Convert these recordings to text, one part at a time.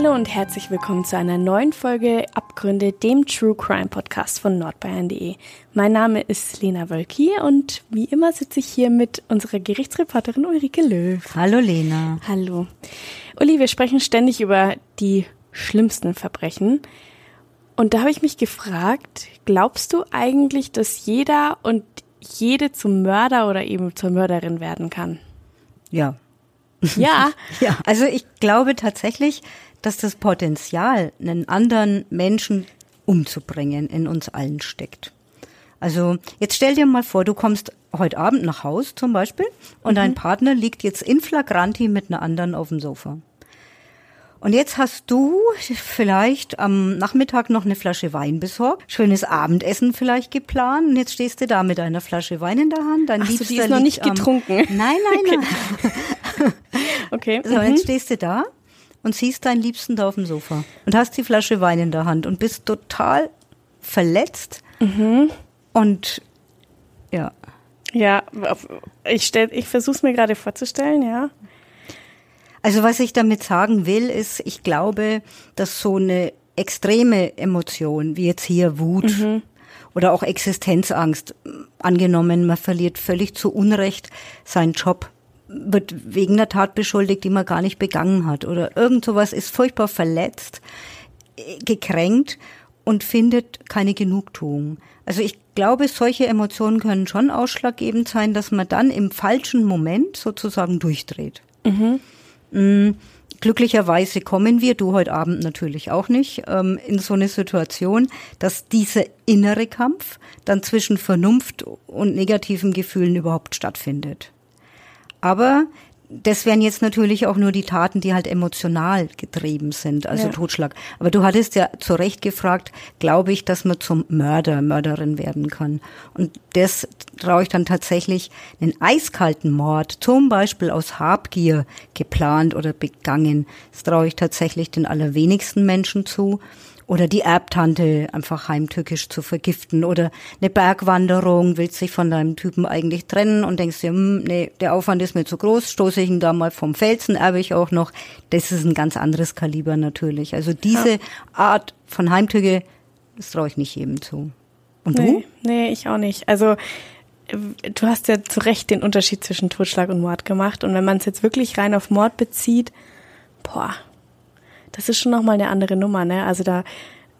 Hallo und herzlich willkommen zu einer neuen Folge Abgründe, dem True Crime Podcast von nordbayern.de. Mein Name ist Lena Wölki und wie immer sitze ich hier mit unserer Gerichtsreporterin Ulrike Löw. Hallo Lena. Hallo. Uli, wir sprechen ständig über die schlimmsten Verbrechen. Und da habe ich mich gefragt, glaubst du eigentlich, dass jeder und jede zum Mörder oder eben zur Mörderin werden kann? Ja. Ja. ja. Also ich glaube tatsächlich, dass das Potenzial, einen anderen Menschen umzubringen, in uns allen steckt. Also jetzt stell dir mal vor, du kommst heute Abend nach Haus zum Beispiel und mhm. dein Partner liegt jetzt in flagranti mit einer anderen auf dem Sofa. Und jetzt hast du vielleicht am Nachmittag noch eine Flasche Wein besorgt, schönes Abendessen vielleicht geplant und jetzt stehst du da mit einer Flasche Wein in der Hand. Dein Ach so, die ist noch nicht getrunken. Nein, nein, nein. okay. So, jetzt mhm. stehst du da und siehst deinen Liebsten da auf dem Sofa und hast die Flasche Wein in der Hand und bist total verletzt mhm. und ja. Ja, ich stell, ich versuche es mir gerade vorzustellen, ja. Also was ich damit sagen will, ist, ich glaube, dass so eine extreme Emotion, wie jetzt hier Wut mhm. oder auch Existenzangst, angenommen, man verliert völlig zu Unrecht seinen Job, wird wegen einer Tat beschuldigt, die man gar nicht begangen hat oder irgend sowas ist furchtbar verletzt, äh, gekränkt und findet keine Genugtuung. Also ich glaube, solche Emotionen können schon ausschlaggebend sein, dass man dann im falschen Moment sozusagen durchdreht. Mhm. Mm, glücklicherweise kommen wir, du heute Abend natürlich auch nicht, ähm, in so eine Situation, dass dieser innere Kampf dann zwischen Vernunft und negativen Gefühlen überhaupt stattfindet. Aber das wären jetzt natürlich auch nur die Taten, die halt emotional getrieben sind, also ja. Totschlag. Aber du hattest ja zu Recht gefragt, glaube ich, dass man zum Mörder, Mörderin werden kann. Und das traue ich dann tatsächlich einen eiskalten Mord, zum Beispiel aus Habgier geplant oder begangen. Das traue ich tatsächlich den allerwenigsten Menschen zu oder die Erbtante einfach heimtückisch zu vergiften oder eine Bergwanderung, willst dich von deinem Typen eigentlich trennen und denkst dir, hm, nee, der Aufwand ist mir zu groß, stoße ich ihn da mal vom Felsen, erbe ich auch noch. Das ist ein ganz anderes Kaliber natürlich. Also diese ja. Art von Heimtücke, das traue ich nicht jedem zu. Und nee, du? Nee, ich auch nicht. Also du hast ja zu Recht den Unterschied zwischen Totschlag und Mord gemacht. Und wenn man es jetzt wirklich rein auf Mord bezieht, boah, das ist schon nochmal eine andere Nummer, ne? Also da,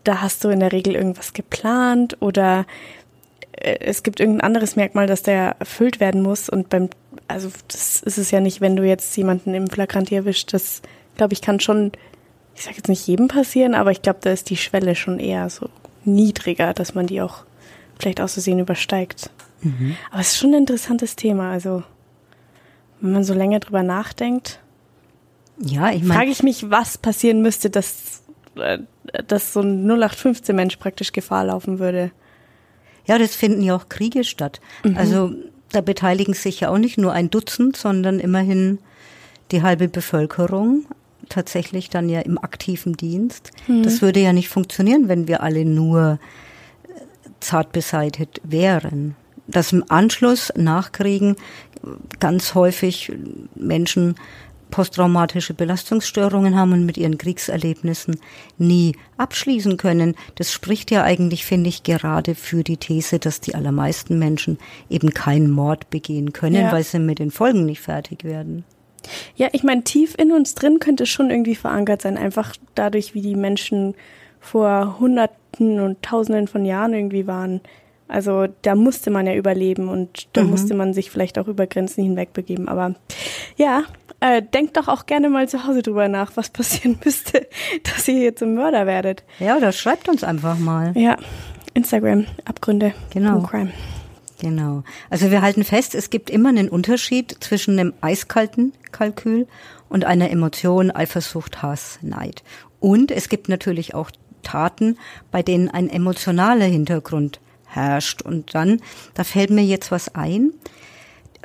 da hast du in der Regel irgendwas geplant oder äh, es gibt irgendein anderes Merkmal, dass der erfüllt werden muss und beim, also das ist es ja nicht, wenn du jetzt jemanden im Flagranti erwischt, das glaube ich kann schon, ich sage jetzt nicht jedem passieren, aber ich glaube, da ist die Schwelle schon eher so niedriger, dass man die auch vielleicht aus Versehen übersteigt. Mhm. Aber es ist schon ein interessantes Thema, also wenn man so länger drüber nachdenkt. Ja, ich meine. Frage ich mich, was passieren müsste, dass, äh, dass so ein 0815 Mensch praktisch Gefahr laufen würde. Ja, das finden ja auch Kriege statt. Mhm. Also da beteiligen sich ja auch nicht nur ein Dutzend, sondern immerhin die halbe Bevölkerung tatsächlich dann ja im aktiven Dienst. Mhm. Das würde ja nicht funktionieren, wenn wir alle nur äh, zart beseitigt wären. Dass im Anschluss nachkriegen ganz häufig Menschen posttraumatische Belastungsstörungen haben und mit ihren Kriegserlebnissen nie abschließen können. Das spricht ja eigentlich, finde ich, gerade für die These, dass die allermeisten Menschen eben keinen Mord begehen können, ja. weil sie mit den Folgen nicht fertig werden. Ja, ich meine, tief in uns drin könnte es schon irgendwie verankert sein, einfach dadurch, wie die Menschen vor Hunderten und Tausenden von Jahren irgendwie waren. Also da musste man ja überleben und da mhm. musste man sich vielleicht auch über Grenzen hinweg begeben. Aber ja, äh, denkt doch auch gerne mal zu Hause drüber nach, was passieren müsste, dass ihr hier zum Mörder werdet. Ja, oder schreibt uns einfach mal. Ja, Instagram, Abgründe. Genau. Crime. Genau. Also wir halten fest, es gibt immer einen Unterschied zwischen einem eiskalten Kalkül und einer Emotion, Eifersucht, Hass, Neid. Und es gibt natürlich auch Taten, bei denen ein emotionaler Hintergrund herrscht. Und dann, da fällt mir jetzt was ein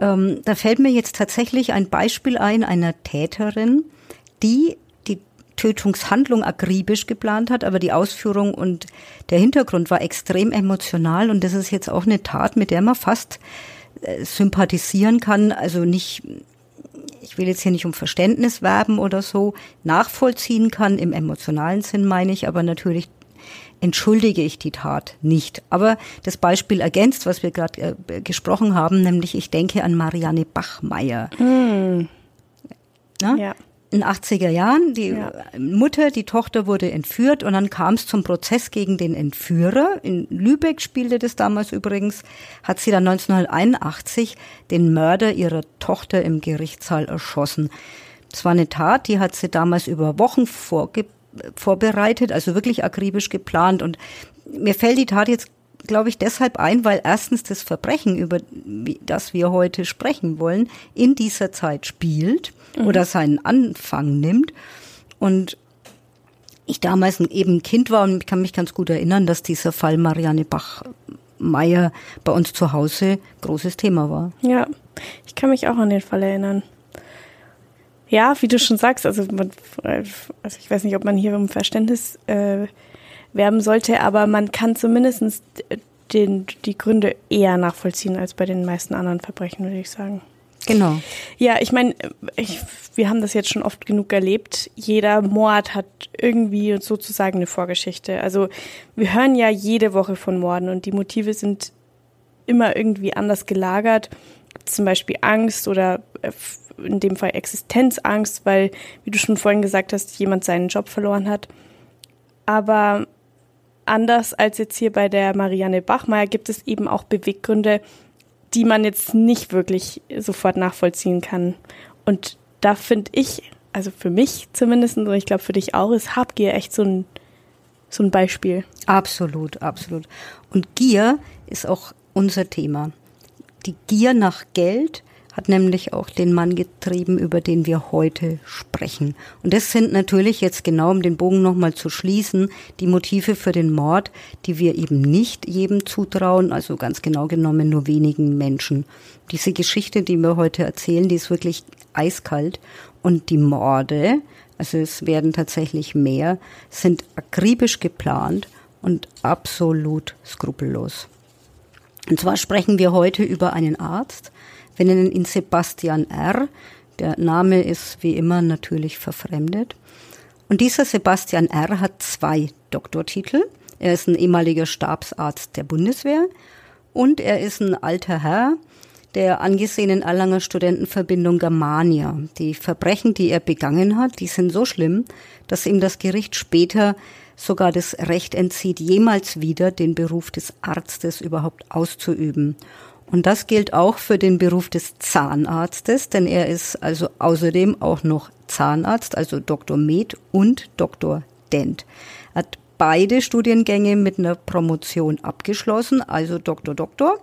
ähm, da fällt mir jetzt tatsächlich ein Beispiel ein einer Täterin, die die Tötungshandlung akribisch geplant hat, aber die Ausführung und der Hintergrund war extrem emotional und das ist jetzt auch eine Tat, mit der man fast äh, sympathisieren kann, also nicht ich will jetzt hier nicht um Verständnis werben oder so, nachvollziehen kann, im emotionalen Sinn meine ich, aber natürlich entschuldige ich die Tat nicht. Aber das Beispiel ergänzt, was wir gerade äh, gesprochen haben, nämlich ich denke an Marianne Bachmeier. Hm. Ja in den 80er Jahren. Die ja. Mutter, die Tochter wurde entführt und dann kam es zum Prozess gegen den Entführer. In Lübeck spielte das damals übrigens, hat sie dann 1981 den Mörder ihrer Tochter im Gerichtssaal erschossen. Das war eine Tat, die hat sie damals über Wochen vorge vorbereitet, also wirklich akribisch geplant. Und mir fällt die Tat jetzt glaube ich, deshalb ein, weil erstens das Verbrechen, über das wir heute sprechen wollen, in dieser Zeit spielt mhm. oder seinen Anfang nimmt. Und ich damals eben ein Kind war und ich kann mich ganz gut erinnern, dass dieser Fall Marianne Bach-Meyer bei uns zu Hause großes Thema war. Ja, ich kann mich auch an den Fall erinnern. Ja, wie du schon sagst, also, man, also ich weiß nicht, ob man hier um Verständnis äh, werben sollte, aber man kann zumindest den, die Gründe eher nachvollziehen als bei den meisten anderen Verbrechen, würde ich sagen. Genau. Ja, ich meine, wir haben das jetzt schon oft genug erlebt. Jeder Mord hat irgendwie sozusagen eine Vorgeschichte. Also wir hören ja jede Woche von Morden und die Motive sind immer irgendwie anders gelagert. Zum Beispiel Angst oder äh, in dem Fall Existenzangst, weil, wie du schon vorhin gesagt hast, jemand seinen Job verloren hat. Aber anders als jetzt hier bei der Marianne Bachmeier gibt es eben auch Beweggründe, die man jetzt nicht wirklich sofort nachvollziehen kann. Und da finde ich, also für mich zumindest, und ich glaube für dich auch, ist Habgier echt so ein, so ein Beispiel. Absolut, absolut. Und Gier ist auch unser Thema. Die Gier nach Geld, hat nämlich auch den Mann getrieben, über den wir heute sprechen. Und das sind natürlich jetzt genau, um den Bogen nochmal zu schließen, die Motive für den Mord, die wir eben nicht jedem zutrauen, also ganz genau genommen nur wenigen Menschen. Diese Geschichte, die wir heute erzählen, die ist wirklich eiskalt. Und die Morde, also es werden tatsächlich mehr, sind akribisch geplant und absolut skrupellos. Und zwar sprechen wir heute über einen Arzt, wir nennen ihn Sebastian R. Der Name ist wie immer natürlich verfremdet. Und dieser Sebastian R. hat zwei Doktortitel. Er ist ein ehemaliger Stabsarzt der Bundeswehr und er ist ein alter Herr der angesehenen Erlanger Studentenverbindung Germania. Die Verbrechen, die er begangen hat, die sind so schlimm, dass ihm das Gericht später sogar das Recht entzieht, jemals wieder den Beruf des Arztes überhaupt auszuüben. Und das gilt auch für den Beruf des Zahnarztes, denn er ist also außerdem auch noch Zahnarzt, also Dr. Med und Dr. Dent. Er hat beide Studiengänge mit einer Promotion abgeschlossen, also Dr. Doktor.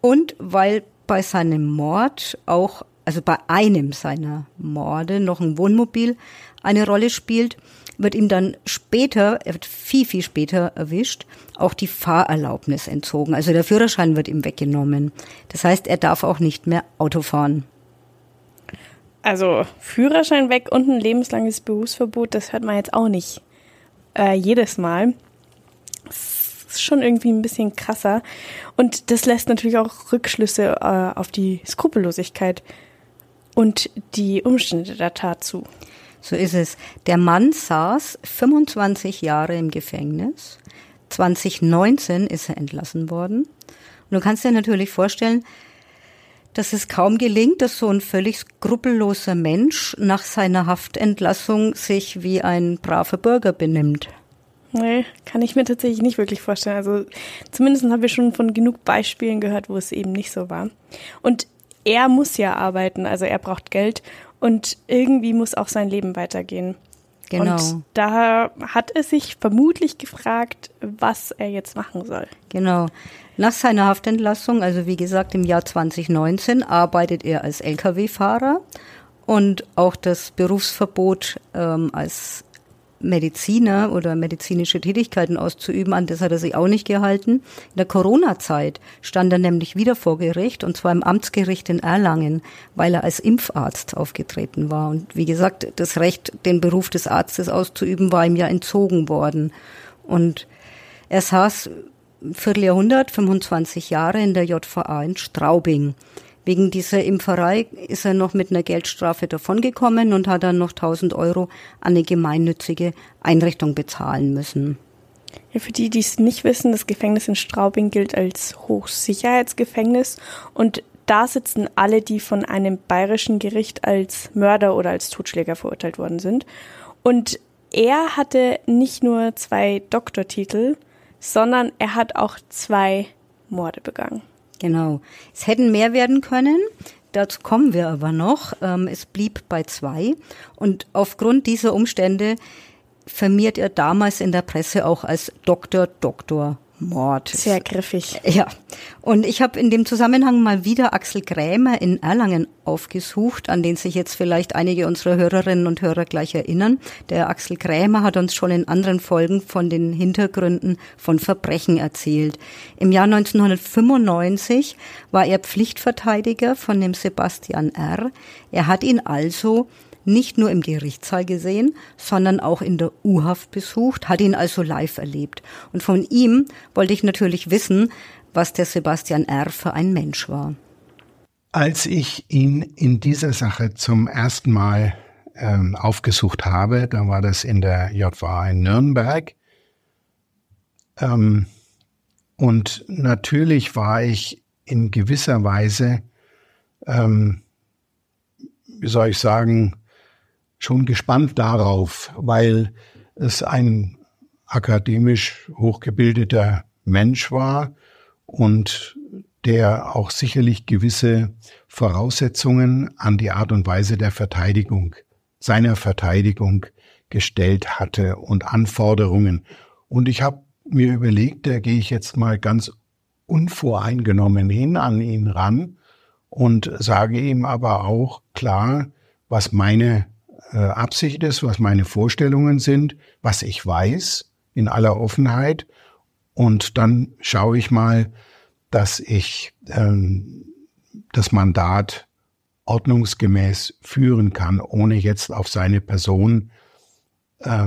Und weil bei seinem Mord auch, also bei einem seiner Morde noch ein Wohnmobil eine Rolle spielt, wird ihm dann später, er wird viel, viel später erwischt, auch die Fahrerlaubnis entzogen. Also der Führerschein wird ihm weggenommen. Das heißt, er darf auch nicht mehr Auto fahren. Also Führerschein weg und ein lebenslanges Berufsverbot, das hört man jetzt auch nicht äh, jedes Mal. Das ist schon irgendwie ein bisschen krasser. Und das lässt natürlich auch Rückschlüsse äh, auf die Skrupellosigkeit und die Umstände der Tat zu. So ist es. Der Mann saß 25 Jahre im Gefängnis. 2019 ist er entlassen worden. Und du kannst dir natürlich vorstellen, dass es kaum gelingt, dass so ein völlig skrupelloser Mensch nach seiner Haftentlassung sich wie ein braver Bürger benimmt. Nee, kann ich mir tatsächlich nicht wirklich vorstellen. Also zumindest haben wir schon von genug Beispielen gehört, wo es eben nicht so war. Und er muss ja arbeiten, also er braucht Geld und irgendwie muss auch sein Leben weitergehen. Genau. Und da hat er sich vermutlich gefragt, was er jetzt machen soll. Genau. Nach seiner Haftentlassung, also wie gesagt im Jahr 2019, arbeitet er als Lkw-Fahrer und auch das Berufsverbot ähm, als Mediziner oder medizinische Tätigkeiten auszuüben. An das hat er sich auch nicht gehalten. In der Corona-Zeit stand er nämlich wieder vor Gericht und zwar im Amtsgericht in Erlangen, weil er als Impfarzt aufgetreten war. Und wie gesagt, das Recht, den Beruf des Arztes auszuüben, war ihm ja entzogen worden. Und er saß Vierteljahrhundert, 25 Jahre in der JVA in Straubing. Wegen dieser Impferei ist er noch mit einer Geldstrafe davongekommen und hat dann noch 1000 Euro an eine gemeinnützige Einrichtung bezahlen müssen. Ja, für die, die es nicht wissen, das Gefängnis in Straubing gilt als Hochsicherheitsgefängnis und da sitzen alle, die von einem bayerischen Gericht als Mörder oder als Totschläger verurteilt worden sind. Und er hatte nicht nur zwei Doktortitel, sondern er hat auch zwei Morde begangen. Genau. Es hätten mehr werden können. Dazu kommen wir aber noch. Ähm, es blieb bei zwei. Und aufgrund dieser Umstände firmiert er damals in der Presse auch als Doktor Doktor Mord. Sehr griffig. Ja. Und ich habe in dem Zusammenhang mal wieder Axel Krämer in Erlangen aufgesucht, an den sich jetzt vielleicht einige unserer Hörerinnen und Hörer gleich erinnern. Der Axel Krämer hat uns schon in anderen Folgen von den Hintergründen von Verbrechen erzählt. Im Jahr 1995 war er Pflichtverteidiger von dem Sebastian R. Er hat ihn also nicht nur im Gerichtssaal gesehen, sondern auch in der U-Haft besucht, hat ihn also live erlebt. Und von ihm wollte ich natürlich wissen, was der Sebastian R. für ein Mensch war. Als ich ihn in dieser Sache zum ersten Mal ähm, aufgesucht habe, da war das in der JVA in Nürnberg. Ähm, und natürlich war ich in gewisser Weise, ähm, wie soll ich sagen, schon gespannt darauf, weil es ein akademisch hochgebildeter Mensch war und der auch sicherlich gewisse Voraussetzungen an die Art und Weise der Verteidigung, seiner Verteidigung gestellt hatte und Anforderungen. Und ich habe mir überlegt, da gehe ich jetzt mal ganz unvoreingenommen hin an ihn ran und sage ihm aber auch klar, was meine äh, Absicht ist, was meine Vorstellungen sind, was ich weiß in aller Offenheit. Und dann schaue ich mal, dass ich ähm, das Mandat ordnungsgemäß führen kann, ohne jetzt auf seine Person äh,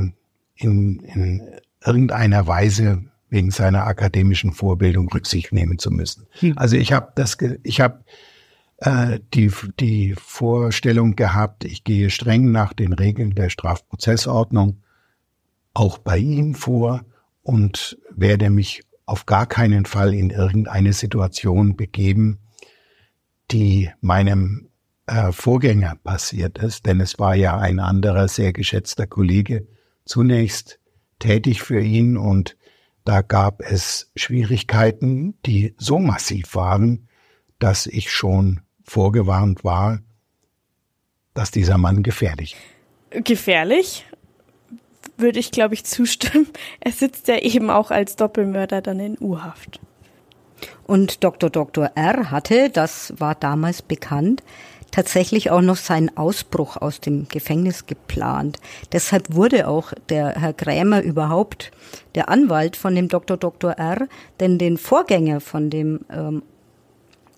in, in irgendeiner Weise wegen seiner akademischen Vorbildung Rücksicht nehmen zu müssen. Hm. Also ich habe das, ich habe äh, die, die Vorstellung gehabt, ich gehe streng nach den Regeln der Strafprozessordnung auch bei ihm vor und werde mich auf gar keinen Fall in irgendeine Situation begeben, die meinem äh, Vorgänger passiert ist, denn es war ja ein anderer sehr geschätzter Kollege zunächst tätig für ihn und da gab es Schwierigkeiten, die so massiv waren, dass ich schon vorgewarnt war, dass dieser Mann gefährlich ist. Gefährlich? Würde ich, glaube ich, zustimmen. Er sitzt ja eben auch als Doppelmörder dann in U-Haft. Und Dr. Dr. R. hatte, das war damals bekannt, tatsächlich auch noch seinen Ausbruch aus dem Gefängnis geplant. Deshalb wurde auch der Herr Krämer überhaupt der Anwalt von dem Dr. Dr. R., denn den Vorgänger von dem ähm,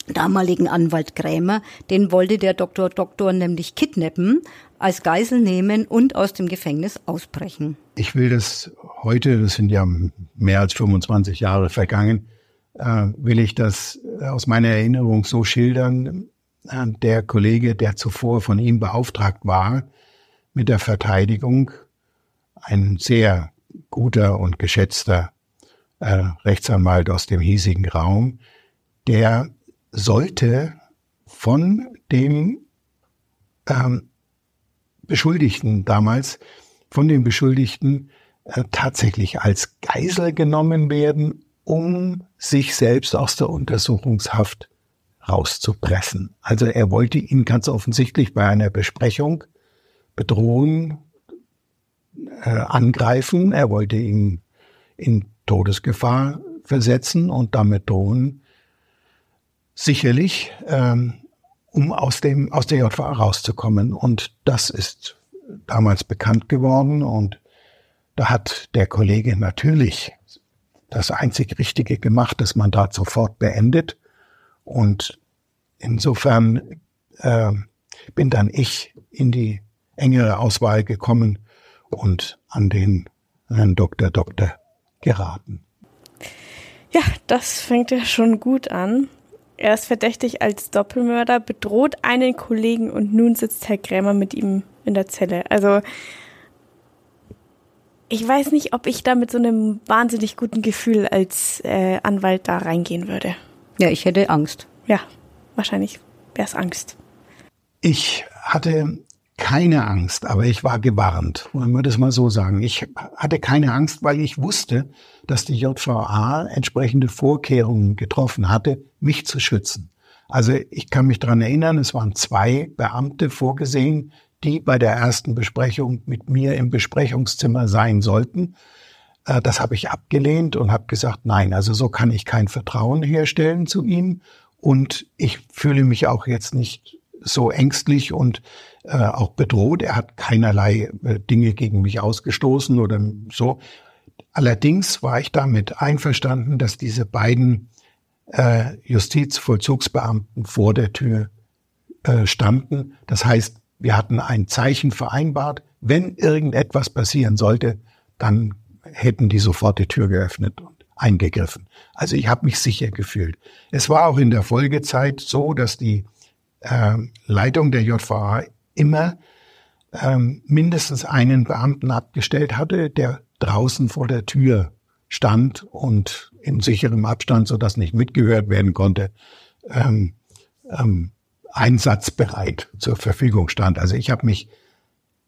damaligen Anwalt Krämer, den wollte der Dr. Doktor nämlich kidnappen, als Geisel nehmen und aus dem Gefängnis ausbrechen. Ich will das heute, das sind ja mehr als 25 Jahre vergangen, äh, will ich das aus meiner Erinnerung so schildern. Äh, der Kollege, der zuvor von ihm beauftragt war mit der Verteidigung, ein sehr guter und geschätzter äh, Rechtsanwalt aus dem hiesigen Raum, der sollte von dem ähm, Beschuldigten damals, von den Beschuldigten äh, tatsächlich als Geisel genommen werden, um sich selbst aus der Untersuchungshaft rauszupressen. Also er wollte ihn ganz offensichtlich bei einer Besprechung bedrohen, äh, angreifen. Er wollte ihn in Todesgefahr versetzen und damit drohen, sicherlich, ähm, um aus dem aus der JVA rauszukommen. Und das ist damals bekannt geworden und Da hat der Kollege natürlich das einzig Richtige gemacht, das Mandat sofort beendet. Und insofern äh, bin dann ich in die engere Auswahl gekommen und an den Herrn Dr. Doktor geraten. Ja, das fängt ja schon gut an. Er ist verdächtig als Doppelmörder, bedroht einen Kollegen und nun sitzt Herr Krämer mit ihm in der Zelle. Also ich weiß nicht, ob ich da mit so einem wahnsinnig guten Gefühl als äh, Anwalt da reingehen würde. Ja, ich hätte Angst. Ja, wahrscheinlich wäre es Angst. Ich hatte keine Angst, aber ich war gewarnt, wollen wir das mal so sagen. Ich hatte keine Angst, weil ich wusste, dass die JVA entsprechende Vorkehrungen getroffen hatte, mich zu schützen. Also ich kann mich dran erinnern, es waren zwei Beamte vorgesehen, die bei der ersten Besprechung mit mir im Besprechungszimmer sein sollten. Äh, das habe ich abgelehnt und habe gesagt, nein, also so kann ich kein Vertrauen herstellen zu ihm. Und ich fühle mich auch jetzt nicht so ängstlich und äh, auch bedroht. Er hat keinerlei äh, Dinge gegen mich ausgestoßen oder so. Allerdings war ich damit einverstanden, dass diese beiden äh, Justizvollzugsbeamten vor der Tür äh, standen. Das heißt, wir hatten ein Zeichen vereinbart. Wenn irgendetwas passieren sollte, dann hätten die sofort die Tür geöffnet und eingegriffen. Also ich habe mich sicher gefühlt. Es war auch in der Folgezeit so, dass die äh, Leitung der JVA immer ähm, mindestens einen Beamten abgestellt hatte, der draußen vor der Tür stand und in sicherem Abstand, so dass nicht mitgehört werden konnte, ähm, ähm, einsatzbereit zur Verfügung stand. Also ich habe mich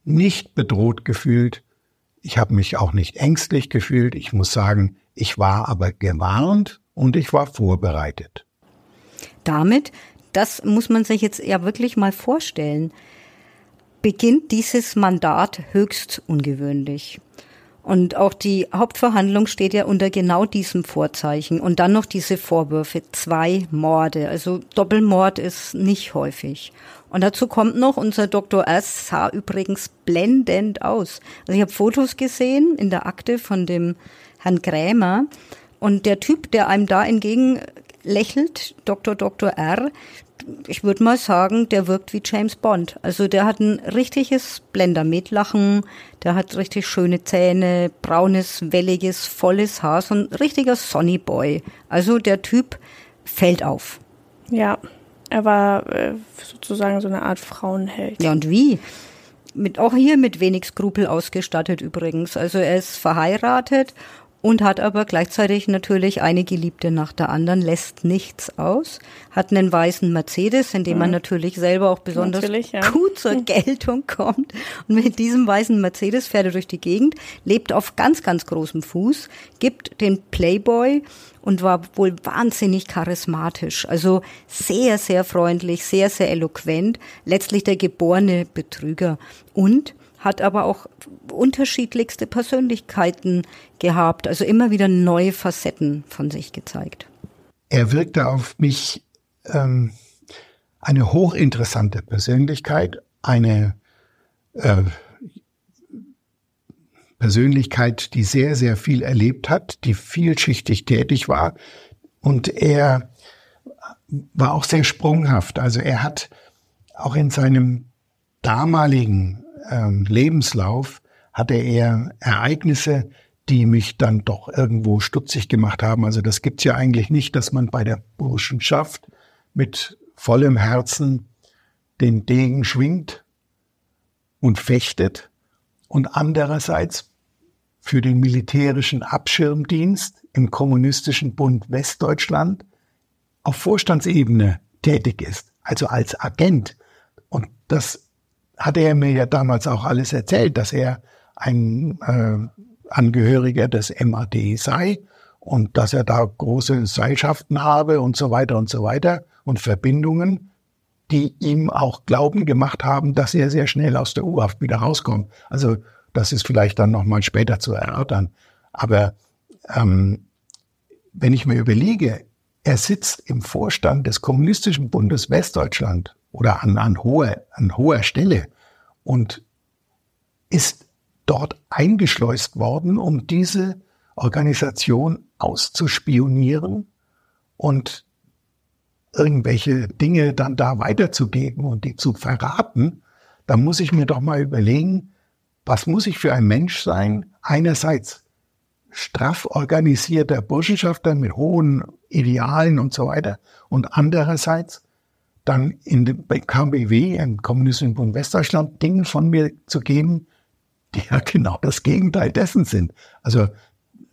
nicht bedroht gefühlt, ich habe mich auch nicht ängstlich gefühlt. Ich muss sagen, ich war aber gewarnt und ich war vorbereitet. Damit, das muss man sich jetzt ja wirklich mal vorstellen, beginnt dieses Mandat höchst ungewöhnlich. Und auch die Hauptverhandlung steht ja unter genau diesem Vorzeichen. Und dann noch diese Vorwürfe, zwei Morde. Also Doppelmord ist nicht häufig. Und dazu kommt noch, unser Dr. S. sah übrigens blendend aus. Also ich habe Fotos gesehen in der Akte von dem Herrn Krämer. Und der Typ, der einem da entgegen lächelt, Dr. Dr. R., ich würde mal sagen, der wirkt wie James Bond. Also der hat ein richtiges Blendermetlachen, der hat richtig schöne Zähne, braunes, welliges, volles Haar, so ein richtiger Sonny Boy. Also der Typ fällt auf. Ja, er war äh, sozusagen so eine Art Frauenheld. Ja, und wie? Mit, auch hier mit wenig Skrupel ausgestattet übrigens. Also er ist verheiratet und hat aber gleichzeitig natürlich eine Geliebte nach der anderen, lässt nichts aus, hat einen weißen Mercedes, in dem mhm. man natürlich selber auch besonders ja. gut zur Geltung kommt. Und mit diesem weißen Mercedes fährt er durch die Gegend, lebt auf ganz, ganz großem Fuß, gibt den Playboy und war wohl wahnsinnig charismatisch, also sehr, sehr freundlich, sehr, sehr eloquent, letztlich der geborene Betrüger und hat aber auch unterschiedlichste Persönlichkeiten gehabt, also immer wieder neue Facetten von sich gezeigt. Er wirkte auf mich ähm, eine hochinteressante Persönlichkeit, eine äh, Persönlichkeit, die sehr, sehr viel erlebt hat, die vielschichtig tätig war. Und er war auch sehr sprunghaft. Also er hat auch in seinem damaligen ähm, Lebenslauf hatte er Ereignisse, die mich dann doch irgendwo stutzig gemacht haben. Also das gibt's ja eigentlich nicht, dass man bei der Burschenschaft mit vollem Herzen den Degen schwingt und fechtet und andererseits für den militärischen Abschirmdienst im Kommunistischen Bund Westdeutschland auf Vorstandsebene tätig ist, also als Agent. Und das hatte er mir ja damals auch alles erzählt, dass er ein äh, Angehöriger des MAD sei und dass er da große Seilschaften habe und so weiter und so weiter und Verbindungen, die ihm auch Glauben gemacht haben, dass er sehr schnell aus der U-Haft wieder rauskommt. Also das ist vielleicht dann nochmal später zu erörtern. Aber ähm, wenn ich mir überlege, er sitzt im Vorstand des Kommunistischen Bundes Westdeutschland oder an, an, hoher, an hoher Stelle und ist dort eingeschleust worden, um diese Organisation auszuspionieren und irgendwelche Dinge dann da weiterzugeben und die zu verraten, dann muss ich mir doch mal überlegen, was muss ich für ein Mensch sein? Einerseits straff organisierter Burschenschafter mit hohen Idealen und so weiter und andererseits dann in dem KBW, im Kommunistischen Bund Westdeutschland, Dinge von mir zu geben, die ja genau das Gegenteil dessen sind. Also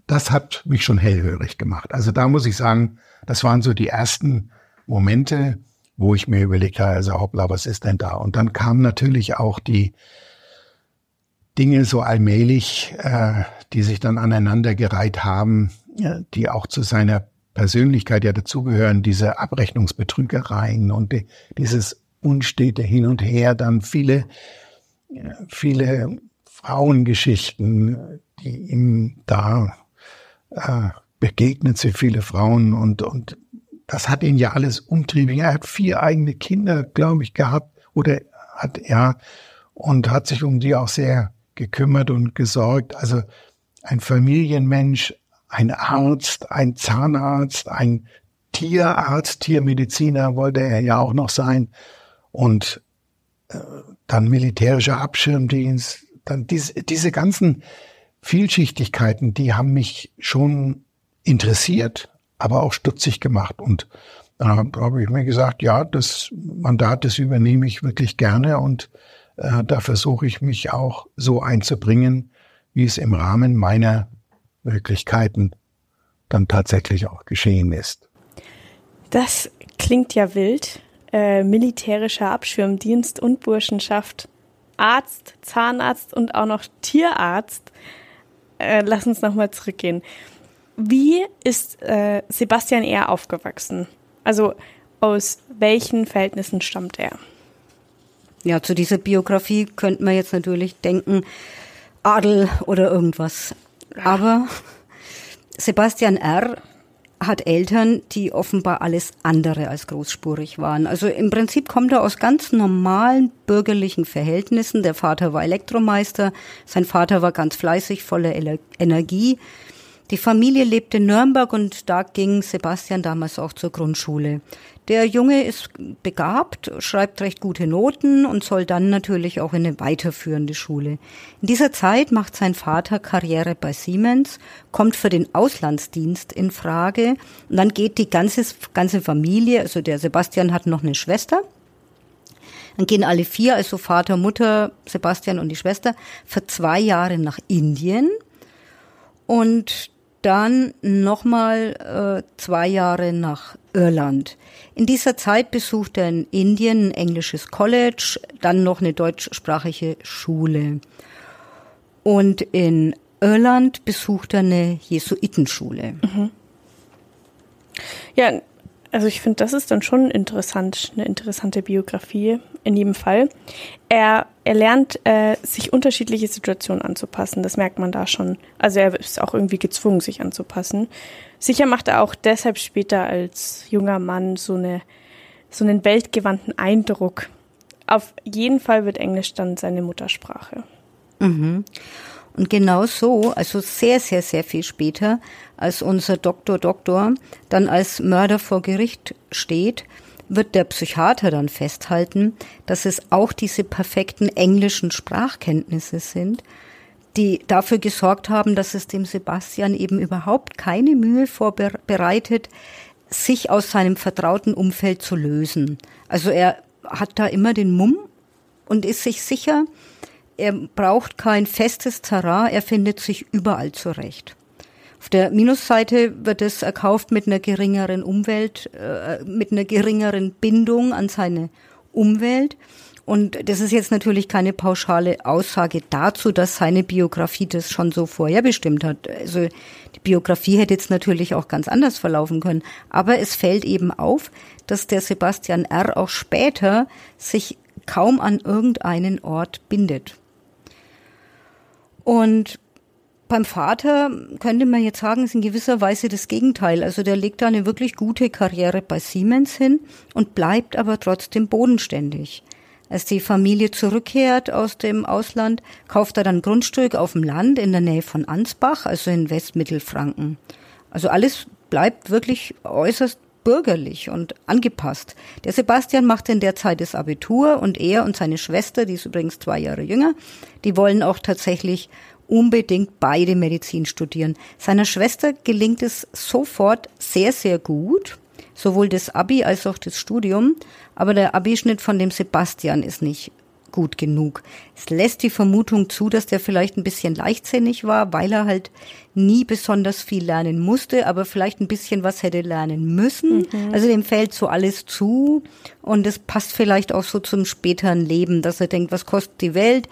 das hat mich schon hellhörig gemacht. Also da muss ich sagen, das waren so die ersten Momente, wo ich mir überlegt habe, also hoppla, was ist denn da? Und dann kamen natürlich auch die Dinge so allmählich, äh, die sich dann aneinandergereiht haben, ja, die auch zu seiner Persönlichkeit ja dazugehören, diese Abrechnungsbetrügereien und die, dieses unstete Hin und Her, dann viele, viele Frauengeschichten, die ihm da äh, begegnet sind, viele Frauen und, und das hat ihn ja alles umtrieben. Er hat vier eigene Kinder, glaube ich, gehabt oder hat er und hat sich um die auch sehr gekümmert und gesorgt. Also ein Familienmensch, ein Arzt, ein Zahnarzt, ein Tierarzt, Tiermediziner wollte er ja auch noch sein. Und äh, dann militärischer Abschirmdienst, dann diese, diese ganzen Vielschichtigkeiten, die haben mich schon interessiert, aber auch stutzig gemacht. Und da habe ich mir gesagt, ja, das Mandat, das übernehme ich wirklich gerne und äh, da versuche ich mich auch so einzubringen, wie es im Rahmen meiner Möglichkeiten dann tatsächlich auch geschehen ist. Das klingt ja wild. Äh, militärischer Abschirmdienst und Burschenschaft, Arzt, Zahnarzt und auch noch Tierarzt. Äh, lass uns nochmal zurückgehen. Wie ist äh, Sebastian eher aufgewachsen? Also aus welchen Verhältnissen stammt er? Ja, zu dieser Biografie könnte man jetzt natürlich denken, Adel oder irgendwas. Aber Sebastian R. hat Eltern, die offenbar alles andere als großspurig waren. Also im Prinzip kommt er aus ganz normalen bürgerlichen Verhältnissen. Der Vater war Elektromeister, sein Vater war ganz fleißig, voller Energie. Die Familie lebte in Nürnberg und da ging Sebastian damals auch zur Grundschule. Der Junge ist begabt, schreibt recht gute Noten und soll dann natürlich auch in eine weiterführende Schule. In dieser Zeit macht sein Vater Karriere bei Siemens, kommt für den Auslandsdienst in Frage und dann geht die ganze, ganze Familie, also der Sebastian hat noch eine Schwester, dann gehen alle vier, also Vater, Mutter, Sebastian und die Schwester, für zwei Jahre nach Indien. Und dann nochmal äh, zwei Jahre nach Irland. In dieser Zeit besucht er in Indien ein englisches College, dann noch eine deutschsprachige Schule. Und in Irland besucht er eine Jesuitenschule. Mhm. Ja, also ich finde, das ist dann schon interessant, eine interessante Biografie in jedem Fall. Er, er lernt, äh, sich unterschiedliche Situationen anzupassen, das merkt man da schon. Also er ist auch irgendwie gezwungen, sich anzupassen. Sicher macht er auch deshalb später als junger Mann so, eine, so einen weltgewandten Eindruck. Auf jeden Fall wird Englisch dann seine Muttersprache. Mhm. Und genau so, also sehr, sehr, sehr viel später, als unser Doktor Doktor dann als Mörder vor Gericht steht, wird der Psychiater dann festhalten, dass es auch diese perfekten englischen Sprachkenntnisse sind, die dafür gesorgt haben, dass es dem Sebastian eben überhaupt keine Mühe vorbereitet, sich aus seinem vertrauten Umfeld zu lösen. Also er hat da immer den Mumm und ist sich sicher, er braucht kein festes Terrain, er findet sich überall zurecht. Auf der Minusseite wird es erkauft mit einer geringeren Umwelt, äh, mit einer geringeren Bindung an seine Umwelt. Und das ist jetzt natürlich keine pauschale Aussage dazu, dass seine Biografie das schon so vorherbestimmt hat. Also die Biografie hätte jetzt natürlich auch ganz anders verlaufen können. Aber es fällt eben auf, dass der Sebastian R. auch später sich kaum an irgendeinen Ort bindet. Und beim Vater könnte man jetzt sagen, ist in gewisser Weise das Gegenteil. Also der legt da eine wirklich gute Karriere bei Siemens hin und bleibt aber trotzdem bodenständig. Als die Familie zurückkehrt aus dem Ausland, kauft er dann Grundstück auf dem Land in der Nähe von Ansbach, also in Westmittelfranken. Also alles bleibt wirklich äußerst bürgerlich und angepasst. Der Sebastian macht in der Zeit das Abitur und er und seine Schwester, die ist übrigens zwei Jahre jünger, die wollen auch tatsächlich unbedingt beide Medizin studieren. Seiner Schwester gelingt es sofort sehr, sehr gut, sowohl das Abi als auch das Studium, aber der Abischnitt von dem Sebastian ist nicht gut genug. Es lässt die Vermutung zu, dass der vielleicht ein bisschen leichtsinnig war, weil er halt nie besonders viel lernen musste, aber vielleicht ein bisschen was hätte lernen müssen. Mhm. Also dem fällt so alles zu und es passt vielleicht auch so zum späteren Leben, dass er denkt, was kostet die Welt?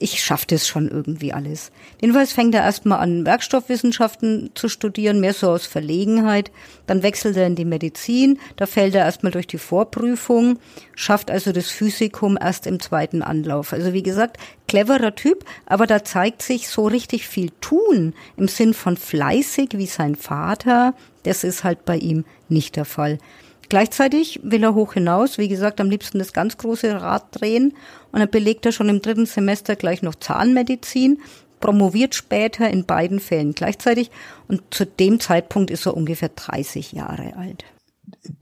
Ich schaffe das schon irgendwie alles. Jedenfalls fängt er erstmal an, Werkstoffwissenschaften zu studieren, mehr so aus Verlegenheit. Dann wechselt er in die Medizin, da fällt er erstmal durch die Vorprüfung, schafft also das Physikum erst im zweiten Anlauf. Also wie gesagt, cleverer Typ, aber da zeigt sich so richtig viel tun im Sinn von fleißig wie sein Vater. Das ist halt bei ihm nicht der Fall. Gleichzeitig will er hoch hinaus, wie gesagt, am liebsten das ganz große Rad drehen. Und dann belegt er schon im dritten Semester gleich noch Zahnmedizin, promoviert später in beiden Fällen gleichzeitig. Und zu dem Zeitpunkt ist er ungefähr 30 Jahre alt.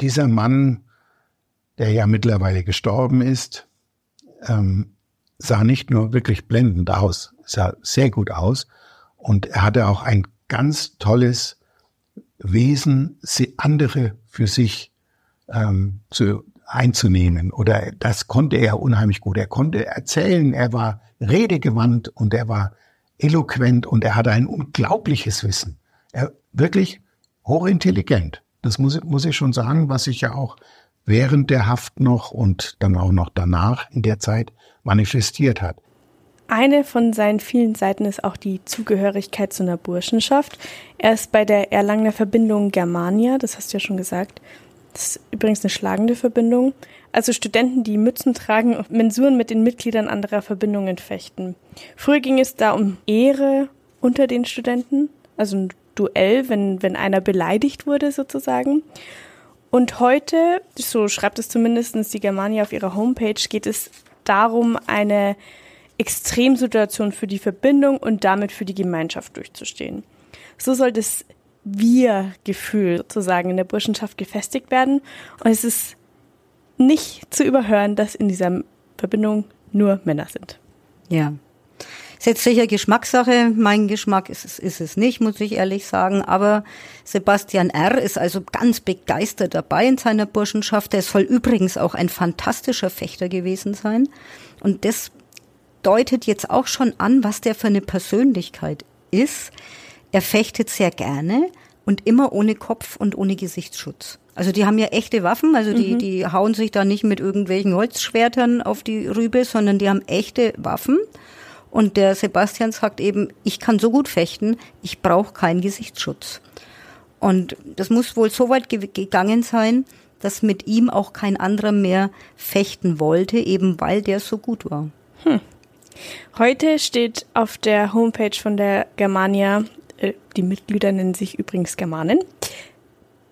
Dieser Mann, der ja mittlerweile gestorben ist, ähm, sah nicht nur wirklich blendend aus, sah sehr gut aus. Und er hatte auch ein ganz tolles Wesen, andere für sich ähm, zu einzunehmen. Oder das konnte er unheimlich gut. Er konnte erzählen, er war redegewandt und er war eloquent und er hatte ein unglaubliches Wissen. Er wirklich hochintelligent. Das muss, muss ich schon sagen, was sich ja auch während der Haft noch und dann auch noch danach in der Zeit manifestiert hat. Eine von seinen vielen Seiten ist auch die Zugehörigkeit zu einer Burschenschaft. Er ist bei der Erlangener Verbindung Germania, das hast du ja schon gesagt, das ist übrigens eine schlagende Verbindung. Also Studenten, die Mützen tragen und Mensuren mit den Mitgliedern anderer Verbindungen fechten. Früher ging es da um Ehre unter den Studenten, also ein Duell, wenn, wenn einer beleidigt wurde sozusagen. Und heute, so schreibt es zumindest die Germania auf ihrer Homepage, geht es darum, eine Extremsituation für die Verbindung und damit für die Gemeinschaft durchzustehen. So soll das wir-Gefühl sozusagen in der Burschenschaft gefestigt werden. Und es ist nicht zu überhören, dass in dieser Verbindung nur Männer sind. Ja. Ist jetzt sicher Geschmackssache. Mein Geschmack ist es, ist es nicht, muss ich ehrlich sagen. Aber Sebastian R. ist also ganz begeistert dabei in seiner Burschenschaft. Er soll übrigens auch ein fantastischer Fechter gewesen sein. Und das deutet jetzt auch schon an, was der für eine Persönlichkeit ist. Er fechtet sehr gerne und immer ohne Kopf und ohne Gesichtsschutz. Also die haben ja echte Waffen, also die, mhm. die hauen sich da nicht mit irgendwelchen Holzschwertern auf die Rübe, sondern die haben echte Waffen. Und der Sebastian sagt eben, ich kann so gut fechten, ich brauche keinen Gesichtsschutz. Und das muss wohl so weit ge gegangen sein, dass mit ihm auch kein anderer mehr fechten wollte, eben weil der so gut war. Hm. Heute steht auf der Homepage von der Germania äh, die Mitglieder nennen sich übrigens Germanen.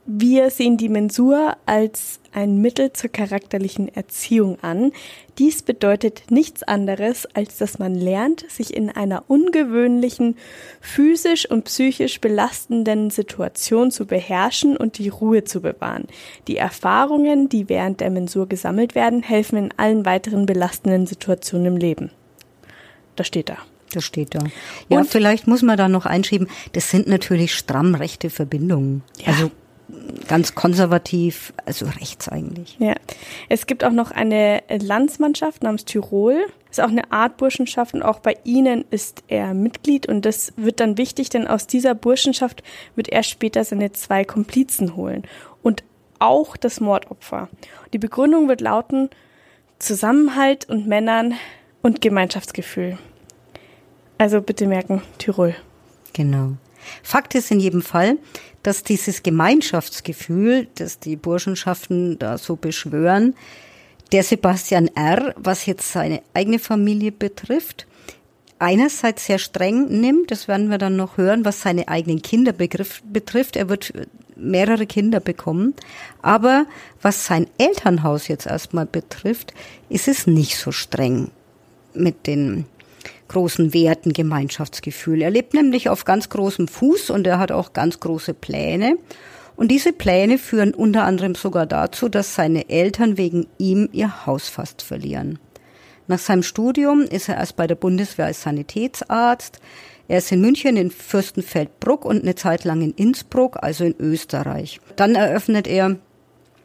Wir sehen die Mensur als ein Mittel zur charakterlichen Erziehung an. Dies bedeutet nichts anderes, als dass man lernt, sich in einer ungewöhnlichen, physisch und psychisch belastenden Situation zu beherrschen und die Ruhe zu bewahren. Die Erfahrungen, die während der Mensur gesammelt werden, helfen in allen weiteren belastenden Situationen im Leben. Das steht da. Das steht da. Ja, und vielleicht muss man da noch einschieben, das sind natürlich stramm rechte Verbindungen. Ja. Also ganz konservativ, also rechts eigentlich. Ja. Es gibt auch noch eine Landsmannschaft namens Tirol. Das ist auch eine Art Burschenschaft und auch bei ihnen ist er Mitglied und das wird dann wichtig, denn aus dieser Burschenschaft wird er später seine zwei Komplizen holen und auch das Mordopfer. Die Begründung wird lauten Zusammenhalt und Männern und Gemeinschaftsgefühl. Also bitte merken, Tirol. Genau. Fakt ist in jedem Fall, dass dieses Gemeinschaftsgefühl, das die Burschenschaften da so beschwören, der Sebastian R., was jetzt seine eigene Familie betrifft, einerseits sehr streng nimmt, das werden wir dann noch hören, was seine eigenen Kinder betrifft. Er wird mehrere Kinder bekommen. Aber was sein Elternhaus jetzt erstmal betrifft, ist es nicht so streng mit den großen Werten, Gemeinschaftsgefühl. Er lebt nämlich auf ganz großem Fuß und er hat auch ganz große Pläne. Und diese Pläne führen unter anderem sogar dazu, dass seine Eltern wegen ihm ihr Haus fast verlieren. Nach seinem Studium ist er erst bei der Bundeswehr als Sanitätsarzt. Er ist in München in Fürstenfeldbruck und eine Zeit lang in Innsbruck, also in Österreich. Dann eröffnet er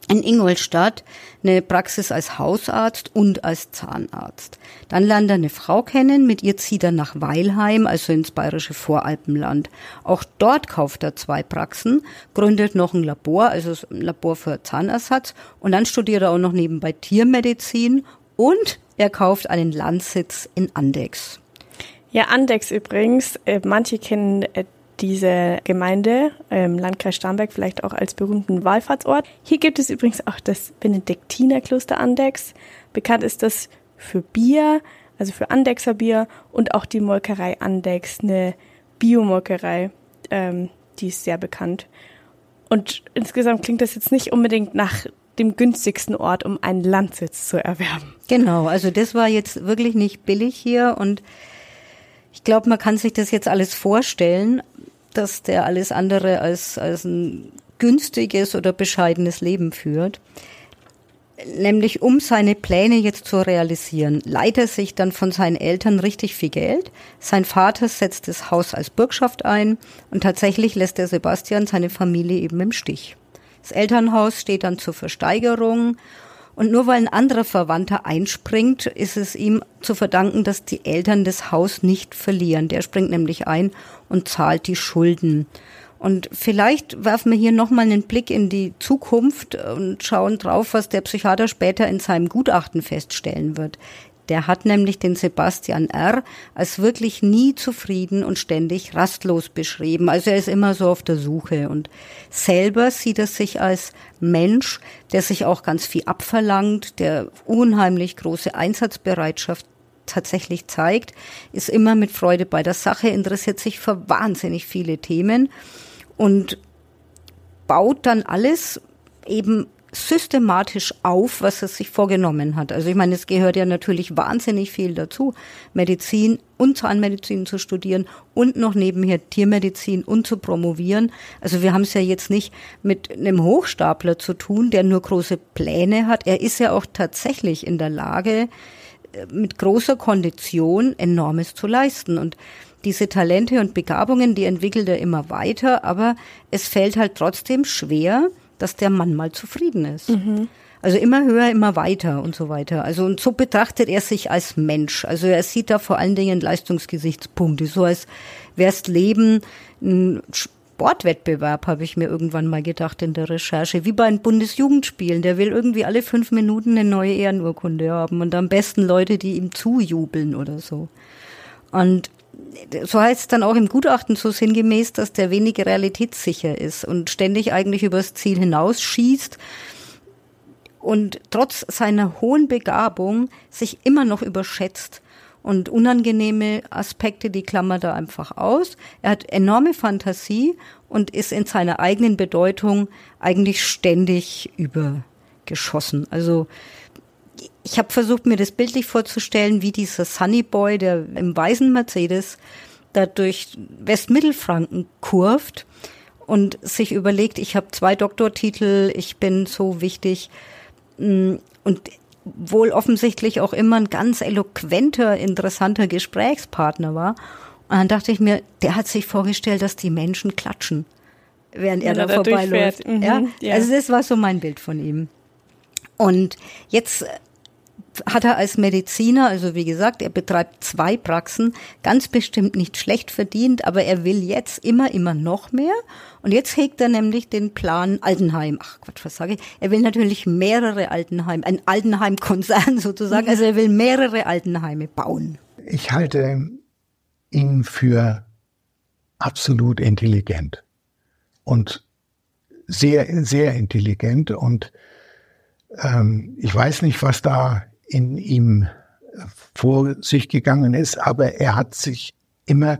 in Ingolstadt eine Praxis als Hausarzt und als Zahnarzt. Dann lernt er eine Frau kennen, mit ihr zieht er nach Weilheim, also ins bayerische Voralpenland. Auch dort kauft er zwei Praxen, gründet noch ein Labor, also ein Labor für Zahnersatz und dann studiert er auch noch nebenbei Tiermedizin und er kauft einen Landsitz in Andex. Ja, Andex übrigens, äh, manche kennen äh, diese Gemeinde im Landkreis Starnberg vielleicht auch als berühmten Wallfahrtsort. Hier gibt es übrigens auch das Benediktinerkloster Andex. Bekannt ist das für Bier, also für Andexer Bier und auch die Molkerei Andex, eine Biomolkerei, ähm, die ist sehr bekannt. Und insgesamt klingt das jetzt nicht unbedingt nach dem günstigsten Ort, um einen Landsitz zu erwerben. Genau, also das war jetzt wirklich nicht billig hier und ich glaube, man kann sich das jetzt alles vorstellen, dass der alles andere als, als ein günstiges oder bescheidenes Leben führt. Nämlich um seine Pläne jetzt zu realisieren, leiht er sich dann von seinen Eltern richtig viel Geld. Sein Vater setzt das Haus als Bürgschaft ein und tatsächlich lässt der Sebastian seine Familie eben im Stich. Das Elternhaus steht dann zur Versteigerung und nur weil ein anderer Verwandter einspringt, ist es ihm zu verdanken, dass die Eltern das Haus nicht verlieren. Der springt nämlich ein und zahlt die Schulden. Und vielleicht werfen wir hier nochmal einen Blick in die Zukunft und schauen drauf, was der Psychiater später in seinem Gutachten feststellen wird. Der hat nämlich den Sebastian R. als wirklich nie zufrieden und ständig rastlos beschrieben. Also er ist immer so auf der Suche und selber sieht er sich als Mensch, der sich auch ganz viel abverlangt, der unheimlich große Einsatzbereitschaft tatsächlich zeigt, ist immer mit Freude bei der Sache, interessiert sich für wahnsinnig viele Themen und baut dann alles eben systematisch auf, was er sich vorgenommen hat. Also ich meine, es gehört ja natürlich wahnsinnig viel dazu, Medizin und Zahnmedizin zu studieren und noch nebenher Tiermedizin und zu promovieren. Also wir haben es ja jetzt nicht mit einem Hochstapler zu tun, der nur große Pläne hat. Er ist ja auch tatsächlich in der Lage, äh, mit großer Kondition enormes zu leisten und diese Talente und Begabungen, die entwickelt er immer weiter, aber es fällt halt trotzdem schwer, dass der Mann mal zufrieden ist. Mhm. Also immer höher, immer weiter und so weiter. Also und so betrachtet er sich als Mensch. Also er sieht da vor allen Dingen Leistungsgesichtspunkte, so als wäre es Leben ein Sportwettbewerb, habe ich mir irgendwann mal gedacht in der Recherche, wie bei den Bundesjugendspielen. Der will irgendwie alle fünf Minuten eine neue Ehrenurkunde haben und am besten Leute, die ihm zujubeln oder so. Und so heißt es dann auch im Gutachten so sinngemäß, dass der wenig realitätssicher ist und ständig eigentlich übers Ziel hinausschießt und trotz seiner hohen Begabung sich immer noch überschätzt und unangenehme Aspekte, die klammert er einfach aus. Er hat enorme Fantasie und ist in seiner eigenen Bedeutung eigentlich ständig übergeschossen. Also ich habe versucht, mir das bildlich vorzustellen, wie dieser Sunny Boy, der im weißen Mercedes da durch Westmittelfranken kurft und sich überlegt, ich habe zwei Doktortitel, ich bin so wichtig mm, und wohl offensichtlich auch immer ein ganz eloquenter, interessanter Gesprächspartner war. Und dann dachte ich mir, der hat sich vorgestellt, dass die Menschen klatschen, während er da, da vorbeiläuft. Mhm, ja? ja? Also das war so mein Bild von ihm. Und jetzt hat er als Mediziner, also wie gesagt, er betreibt zwei Praxen, ganz bestimmt nicht schlecht verdient, aber er will jetzt immer, immer noch mehr. Und jetzt hegt er nämlich den Plan Altenheim. Ach Quatsch, was sage ich? Er will natürlich mehrere Altenheim, ein Altenheim-Konzern sozusagen. Also er will mehrere Altenheime bauen. Ich halte ihn für absolut intelligent und sehr, sehr intelligent und ähm, ich weiß nicht, was da in ihm vor sich gegangen ist, aber er hat sich immer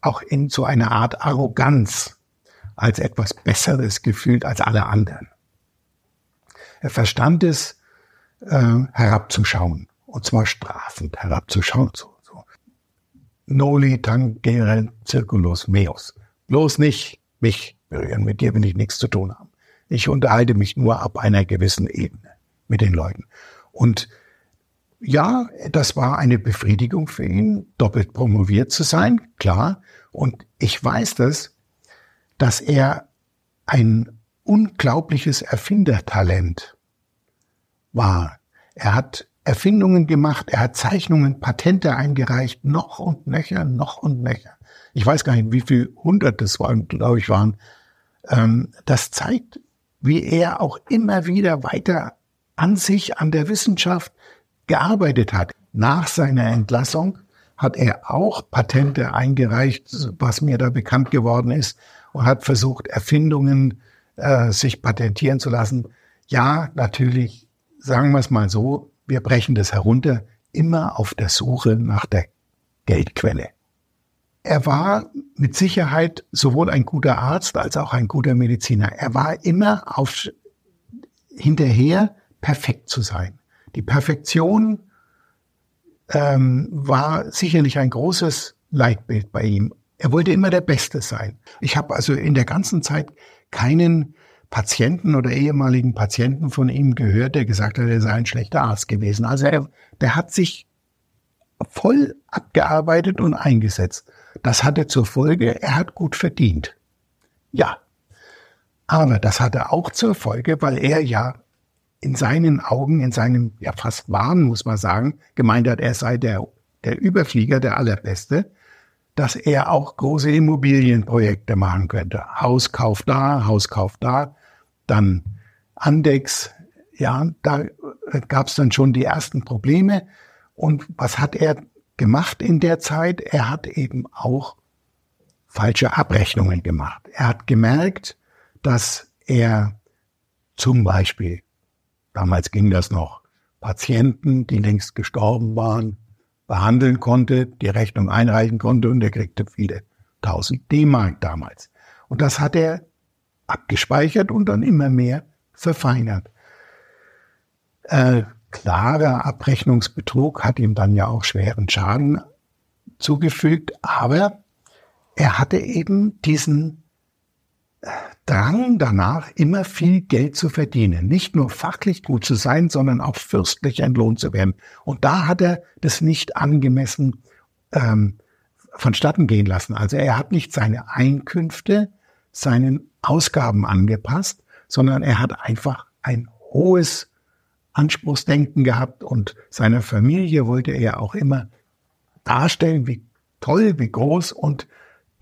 auch in so einer Art Arroganz, als etwas Besseres gefühlt als alle anderen. Er verstand es, äh, herabzuschauen. Und zwar strafend herabzuschauen. So, so. Noli tangere circulus meus. Bloß nicht mich berühren. Mit dir will ich nichts zu tun haben. Ich unterhalte mich nur ab einer gewissen Ebene mit den Leuten. Und ja, das war eine Befriedigung für ihn, doppelt promoviert zu sein, klar. Und ich weiß das, dass er ein unglaubliches Erfindertalent war. Er hat Erfindungen gemacht, er hat Zeichnungen, Patente eingereicht, noch und nöcher, noch und nöcher. Ich weiß gar nicht, wie viel hundert das waren, glaube ich, waren. Ähm, das zeigt, wie er auch immer wieder weiter an sich, an der Wissenschaft gearbeitet hat. Nach seiner Entlassung hat er auch Patente eingereicht, was mir da bekannt geworden ist, und hat versucht, Erfindungen äh, sich patentieren zu lassen. Ja, natürlich, sagen wir es mal so, wir brechen das herunter, immer auf der Suche nach der Geldquelle. Er war mit Sicherheit sowohl ein guter Arzt als auch ein guter Mediziner. Er war immer auf hinterher, perfekt zu sein. Die Perfektion ähm, war sicherlich ein großes Leitbild bei ihm. Er wollte immer der Beste sein. Ich habe also in der ganzen Zeit keinen Patienten oder ehemaligen Patienten von ihm gehört, der gesagt hat, er sei ein schlechter Arzt gewesen. Also er, der hat sich voll abgearbeitet und eingesetzt. Das hatte zur Folge, er hat gut verdient. Ja. Aber das hatte auch zur Folge, weil er ja in seinen Augen, in seinem ja fast Wahn, muss man sagen, gemeint hat, er sei der, der Überflieger, der Allerbeste, dass er auch große Immobilienprojekte machen könnte. Hauskauf da, Hauskauf da, dann Andex, ja, da gab es dann schon die ersten Probleme. Und was hat er gemacht in der Zeit? Er hat eben auch falsche Abrechnungen gemacht. Er hat gemerkt, dass er zum Beispiel Damals ging das noch. Patienten, die längst gestorben waren, behandeln konnte, die Rechnung einreichen konnte und er kriegte viele tausend D-Mark damals. Und das hat er abgespeichert und dann immer mehr verfeinert. Äh, klarer Abrechnungsbetrug hat ihm dann ja auch schweren Schaden zugefügt, aber er hatte eben diesen Drang danach, immer viel Geld zu verdienen. Nicht nur fachlich gut zu sein, sondern auch fürstlich entlohnt zu werden. Und da hat er das nicht angemessen ähm, vonstatten gehen lassen. Also er hat nicht seine Einkünfte seinen Ausgaben angepasst, sondern er hat einfach ein hohes Anspruchsdenken gehabt und seiner Familie wollte er auch immer darstellen, wie toll, wie groß und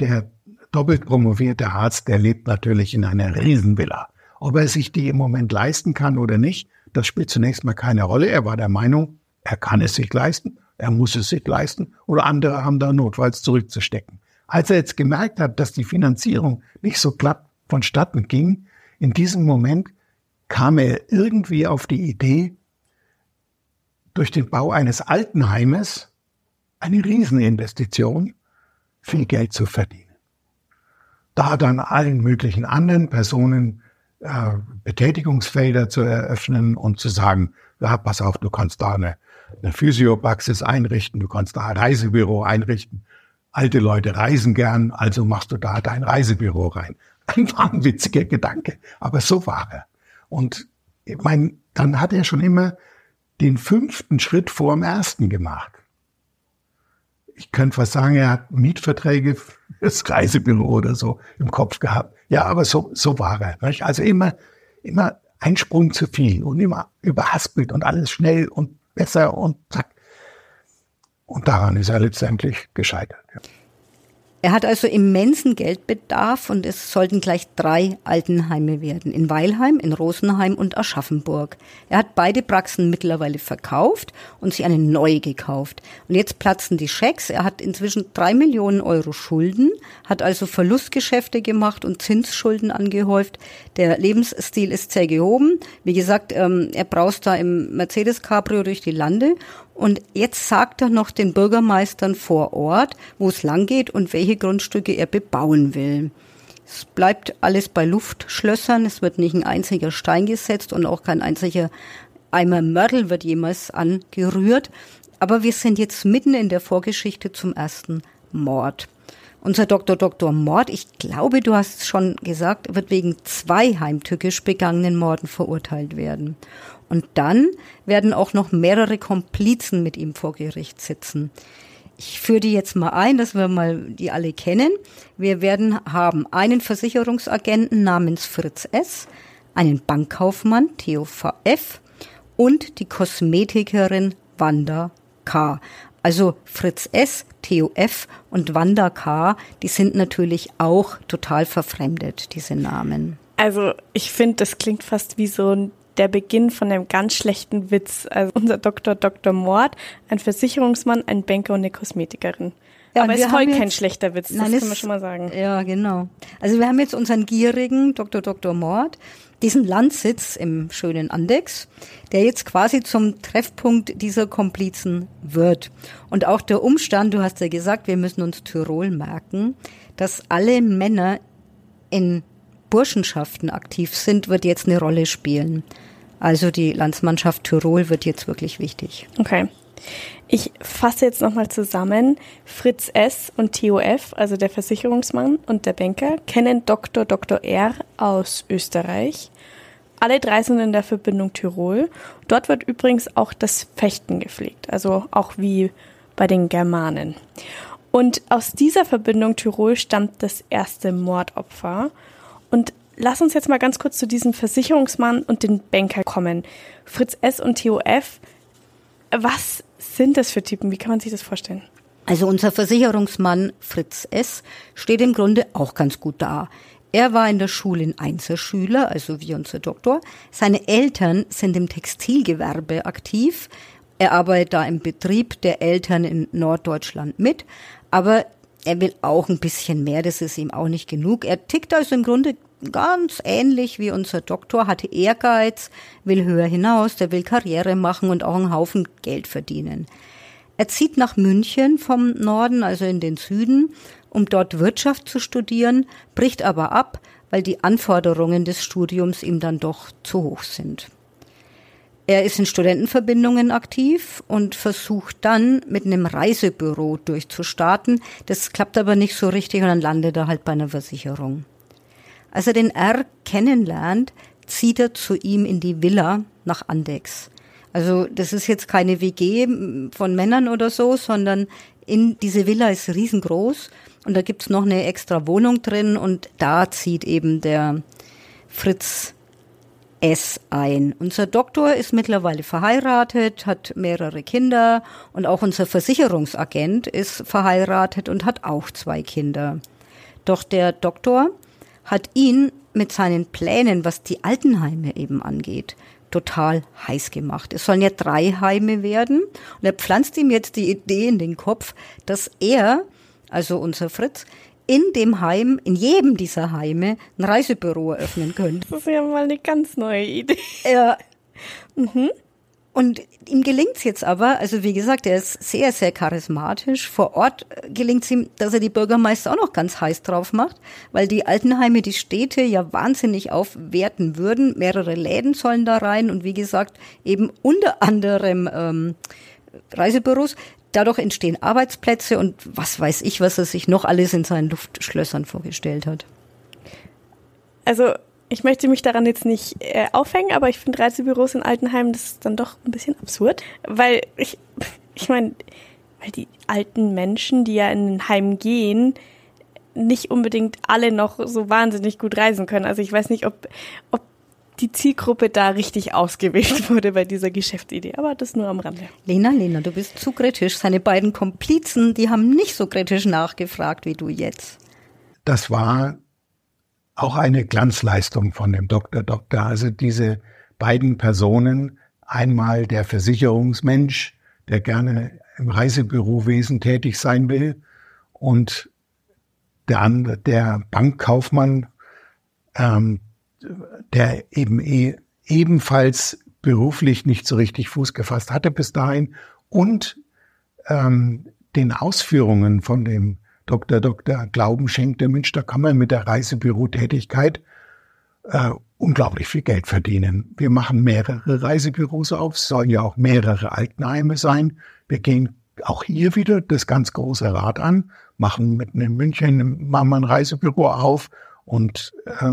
der doppelt promovierte Arzt, der lebt natürlich in einer Riesenvilla. Ob er sich die im Moment leisten kann oder nicht, das spielt zunächst mal keine Rolle. Er war der Meinung, er kann es sich leisten, er muss es sich leisten oder andere haben da notfalls zurückzustecken. Als er jetzt gemerkt hat, dass die Finanzierung nicht so glatt vonstatten ging, in diesem Moment kam er irgendwie auf die Idee, durch den Bau eines Altenheimes eine Rieseninvestition viel Geld zu verdienen da dann allen möglichen anderen Personen äh, Betätigungsfelder zu eröffnen und zu sagen, ja, pass auf, du kannst da eine, eine Physiopraxis einrichten, du kannst da ein Reisebüro einrichten. Alte Leute reisen gern, also machst du da dein Reisebüro rein. Ein wahnwitziger Gedanke, aber so war er. Und ich mein, dann hat er schon immer den fünften Schritt vor dem ersten gemacht ich könnte was sagen, er hat Mietverträge fürs Reisebüro oder so im Kopf gehabt. Ja, aber so, so war er. Nicht? Also immer, immer ein Sprung zu viel und immer überhaspelt und alles schnell und besser und zack. Und daran ist er letztendlich gescheitert. Ja. Er hat also immensen Geldbedarf und es sollten gleich drei Altenheime werden. In Weilheim, in Rosenheim und Aschaffenburg. Er hat beide Praxen mittlerweile verkauft und sich eine neue gekauft. Und jetzt platzen die Schecks. Er hat inzwischen drei Millionen Euro Schulden, hat also Verlustgeschäfte gemacht und Zinsschulden angehäuft. Der Lebensstil ist sehr gehoben. Wie gesagt, ähm, er braust da im Mercedes Cabrio durch die Lande und jetzt sagt er noch den Bürgermeistern vor Ort, wo es lang geht und welche Grundstücke er bebauen will. Es bleibt alles bei Luftschlössern. Es wird nicht ein einziger Stein gesetzt und auch kein einziger Eimer Mörtel wird jemals angerührt. Aber wir sind jetzt mitten in der Vorgeschichte zum ersten Mord. Unser Dr. Dr. Mord, ich glaube, du hast es schon gesagt, wird wegen zwei heimtückisch begangenen Morden verurteilt werden. Und dann werden auch noch mehrere Komplizen mit ihm vor Gericht sitzen. Ich führe die jetzt mal ein, dass wir mal die alle kennen. Wir werden haben einen Versicherungsagenten namens Fritz S., einen Bankkaufmann, Theo VF, und die Kosmetikerin Wanda K. Also Fritz S., Theo F. und Wanda K., die sind natürlich auch total verfremdet, diese Namen. Also ich finde, das klingt fast wie so der Beginn von einem ganz schlechten Witz. Also unser Doktor Dr. Mord, ein Versicherungsmann, ein Banker und eine Kosmetikerin. Ja, Aber es ist voll kein schlechter Witz, das nein, kann man schon mal sagen. Ja, genau. Also wir haben jetzt unseren gierigen Dr. Dr. Mord, diesen Landsitz im schönen Andex, der jetzt quasi zum Treffpunkt dieser Komplizen wird. Und auch der Umstand, du hast ja gesagt, wir müssen uns Tirol merken, dass alle Männer in Burschenschaften aktiv sind, wird jetzt eine Rolle spielen. Also die Landsmannschaft Tirol wird jetzt wirklich wichtig. Okay. Ich fasse jetzt nochmal zusammen. Fritz S. und TOF, also der Versicherungsmann und der Banker, kennen Dr. Dr. R. aus Österreich. Alle drei sind in der Verbindung Tirol. Dort wird übrigens auch das Fechten gepflegt, also auch wie bei den Germanen. Und aus dieser Verbindung Tirol stammt das erste Mordopfer. Und lass uns jetzt mal ganz kurz zu diesem Versicherungsmann und den Banker kommen. Fritz S. und TOF. Was sind das für Typen? Wie kann man sich das vorstellen? Also unser Versicherungsmann Fritz S. steht im Grunde auch ganz gut da. Er war in der Schule ein Einzelschüler, also wie unser Doktor. Seine Eltern sind im Textilgewerbe aktiv. Er arbeitet da im Betrieb der Eltern in Norddeutschland mit. Aber er will auch ein bisschen mehr, das ist ihm auch nicht genug. Er tickt also im Grunde ganz ähnlich wie unser Doktor, hatte Ehrgeiz, will höher hinaus, der will Karriere machen und auch einen Haufen Geld verdienen. Er zieht nach München vom Norden, also in den Süden, um dort Wirtschaft zu studieren, bricht aber ab, weil die Anforderungen des Studiums ihm dann doch zu hoch sind. Er ist in Studentenverbindungen aktiv und versucht dann mit einem Reisebüro durchzustarten. Das klappt aber nicht so richtig und dann landet er halt bei einer Versicherung. Als er den R kennenlernt, zieht er zu ihm in die Villa nach Andex. Also das ist jetzt keine WG von Männern oder so, sondern in diese Villa ist riesengroß und da gibt's noch eine extra Wohnung drin und da zieht eben der Fritz S ein. Unser Doktor ist mittlerweile verheiratet, hat mehrere Kinder und auch unser Versicherungsagent ist verheiratet und hat auch zwei Kinder. Doch der Doktor hat ihn mit seinen Plänen, was die Altenheime eben angeht, total heiß gemacht. Es sollen ja drei Heime werden und er pflanzt ihm jetzt die Idee in den Kopf, dass er, also unser Fritz, in dem Heim, in jedem dieser Heime, ein Reisebüro eröffnen könnte. Das ist ja mal eine ganz neue Idee. Ja. Mhm. Und ihm gelingt's jetzt aber, also wie gesagt, er ist sehr, sehr charismatisch. Vor Ort gelingt's ihm, dass er die Bürgermeister auch noch ganz heiß drauf macht, weil die Altenheime die Städte ja wahnsinnig aufwerten würden. Mehrere Läden sollen da rein und wie gesagt, eben unter anderem ähm, Reisebüros. Dadurch entstehen Arbeitsplätze und was weiß ich, was er sich noch alles in seinen Luftschlössern vorgestellt hat. Also ich möchte mich daran jetzt nicht äh, aufhängen, aber ich finde Reisebüros in Altenheimen, das ist dann doch ein bisschen absurd, weil ich, ich meine, weil die alten Menschen, die ja in ein Heim gehen, nicht unbedingt alle noch so wahnsinnig gut reisen können. Also ich weiß nicht, ob, ob die Zielgruppe da richtig ausgewählt wurde bei dieser Geschäftsidee, aber das nur am Rande. Lena, Lena, du bist zu kritisch. Seine beiden Komplizen, die haben nicht so kritisch nachgefragt wie du jetzt. Das war auch eine Glanzleistung von dem Dr. Doktor. Also diese beiden Personen, einmal der Versicherungsmensch, der gerne im Reisebürowesen tätig sein will, und der andere, der Bankkaufmann, ähm, der eben eh, ebenfalls beruflich nicht so richtig Fuß gefasst hatte bis dahin und ähm, den Ausführungen von dem Dr. Dr. Glauben schenkte, Mensch, da kann man mit der Reisebürotätigkeit äh, unglaublich viel Geld verdienen. Wir machen mehrere Reisebüros auf, es sollen ja auch mehrere Altenheime sein. Wir gehen auch hier wieder das ganz große Rad an, machen mit in München machen wir ein Reisebüro auf und äh,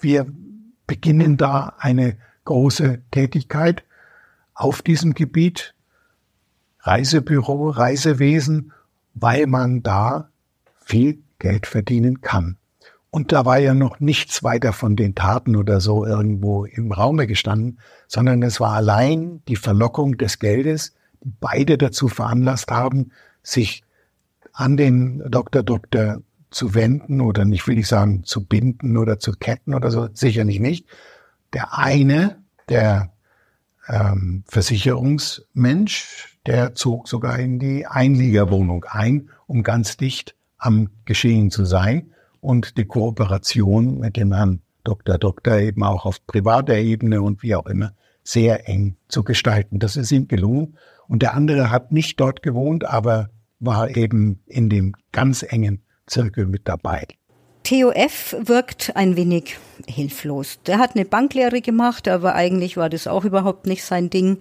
wir beginnen da eine große Tätigkeit auf diesem Gebiet. Reisebüro, Reisewesen, weil man da viel Geld verdienen kann. Und da war ja noch nichts weiter von den Taten oder so irgendwo im Raume gestanden, sondern es war allein die Verlockung des Geldes, die beide dazu veranlasst haben, sich an den Dr. Doktor zu wenden oder nicht will ich sagen zu binden oder zu ketten oder so, sicherlich nicht. Der eine, der ähm, Versicherungsmensch, der zog sogar in die Einliegerwohnung ein, um ganz dicht am Geschehen zu sein und die Kooperation mit dem Herrn Dr. Doktor eben auch auf privater Ebene und wie auch immer sehr eng zu gestalten. Das ist ihm gelungen. Und der andere hat nicht dort gewohnt, aber war eben in dem ganz engen Zirkel mit dabei. TOF wirkt ein wenig hilflos. Der hat eine Banklehre gemacht, aber eigentlich war das auch überhaupt nicht sein Ding.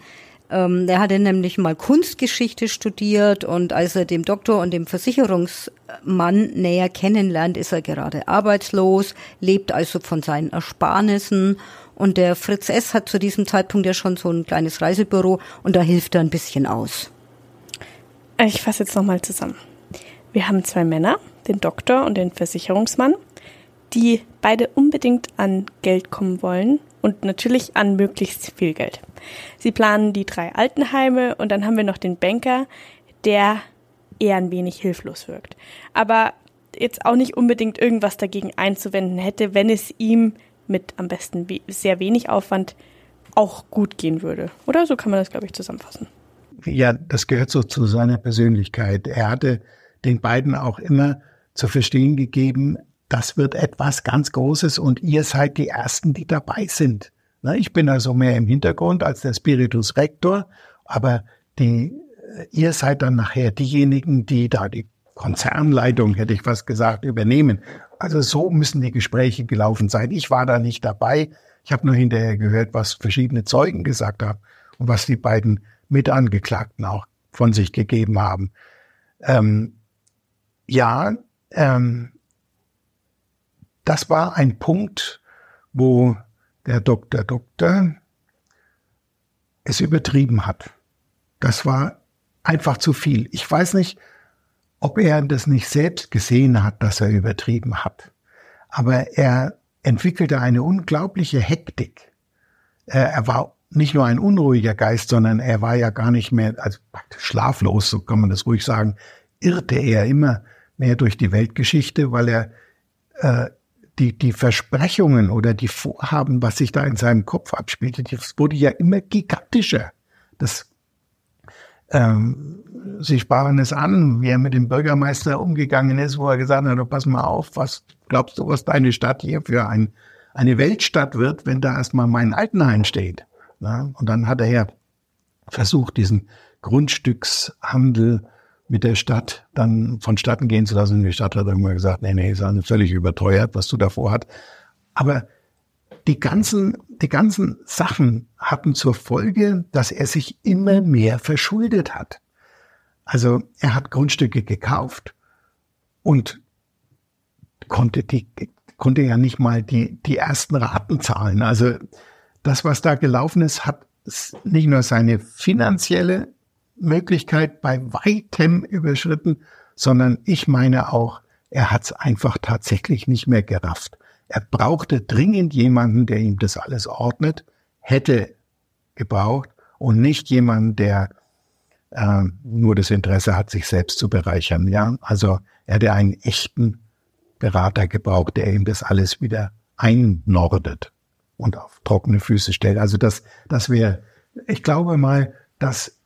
Ähm, der hatte nämlich mal Kunstgeschichte studiert und als er dem Doktor und dem Versicherungsmann näher kennenlernt, ist er gerade arbeitslos, lebt also von seinen Ersparnissen und der Fritz S. hat zu diesem Zeitpunkt ja schon so ein kleines Reisebüro und da hilft er ein bisschen aus. Ich fasse jetzt nochmal zusammen. Wir haben zwei Männer, den Doktor und den Versicherungsmann, die beide unbedingt an Geld kommen wollen und natürlich an möglichst viel Geld. Sie planen die drei Altenheime und dann haben wir noch den Banker, der eher ein wenig hilflos wirkt. Aber jetzt auch nicht unbedingt irgendwas dagegen einzuwenden hätte, wenn es ihm mit am besten sehr wenig Aufwand auch gut gehen würde. Oder so kann man das, glaube ich, zusammenfassen. Ja, das gehört so zu seiner Persönlichkeit. Er hatte den beiden auch immer zu verstehen gegeben, das wird etwas ganz Großes und ihr seid die Ersten, die dabei sind. Ich bin also mehr im Hintergrund als der Spiritus Rector, aber die, äh, ihr seid dann nachher diejenigen, die da die Konzernleitung, hätte ich was gesagt, übernehmen. Also so müssen die Gespräche gelaufen sein. Ich war da nicht dabei. Ich habe nur hinterher gehört, was verschiedene Zeugen gesagt haben und was die beiden Mitangeklagten auch von sich gegeben haben. Ähm, ja, ähm, das war ein Punkt, wo der Doktor Doktor es übertrieben hat. Das war einfach zu viel. Ich weiß nicht, ob er das nicht selbst gesehen hat, dass er übertrieben hat. Aber er entwickelte eine unglaubliche Hektik. Er war nicht nur ein unruhiger Geist, sondern er war ja gar nicht mehr, also schlaflos, so kann man das ruhig sagen, irrte er immer mehr durch die Weltgeschichte, weil er äh, die, die Versprechungen oder die Vorhaben, was sich da in seinem Kopf abspielte, das wurde ja immer gigantischer. Das, ähm, Sie sparen es an, wie er mit dem Bürgermeister umgegangen ist, wo er gesagt hat, pass mal auf, was glaubst du, was deine Stadt hier für ein, eine Weltstadt wird, wenn da erstmal mein Altenheim steht? Ja, und dann hat er ja versucht, diesen Grundstückshandel mit der Stadt dann vonstatten gehen zu lassen. Die Stadt hat irgendwann gesagt, nee, nee, ist völlig überteuert, was du davor hat. Aber die ganzen, die ganzen Sachen hatten zur Folge, dass er sich immer mehr verschuldet hat. Also er hat Grundstücke gekauft und konnte die, konnte ja nicht mal die, die ersten Raten zahlen. Also das, was da gelaufen ist, hat nicht nur seine finanzielle Möglichkeit bei weitem überschritten, sondern ich meine auch, er hat es einfach tatsächlich nicht mehr gerafft. Er brauchte dringend jemanden, der ihm das alles ordnet, hätte gebraucht und nicht jemanden, der äh, nur das Interesse hat, sich selbst zu bereichern. Ja, also er hätte einen echten Berater gebraucht, der ihm das alles wieder einnordet und auf trockene Füße stellt. Also das, das wäre, ich glaube mal, dass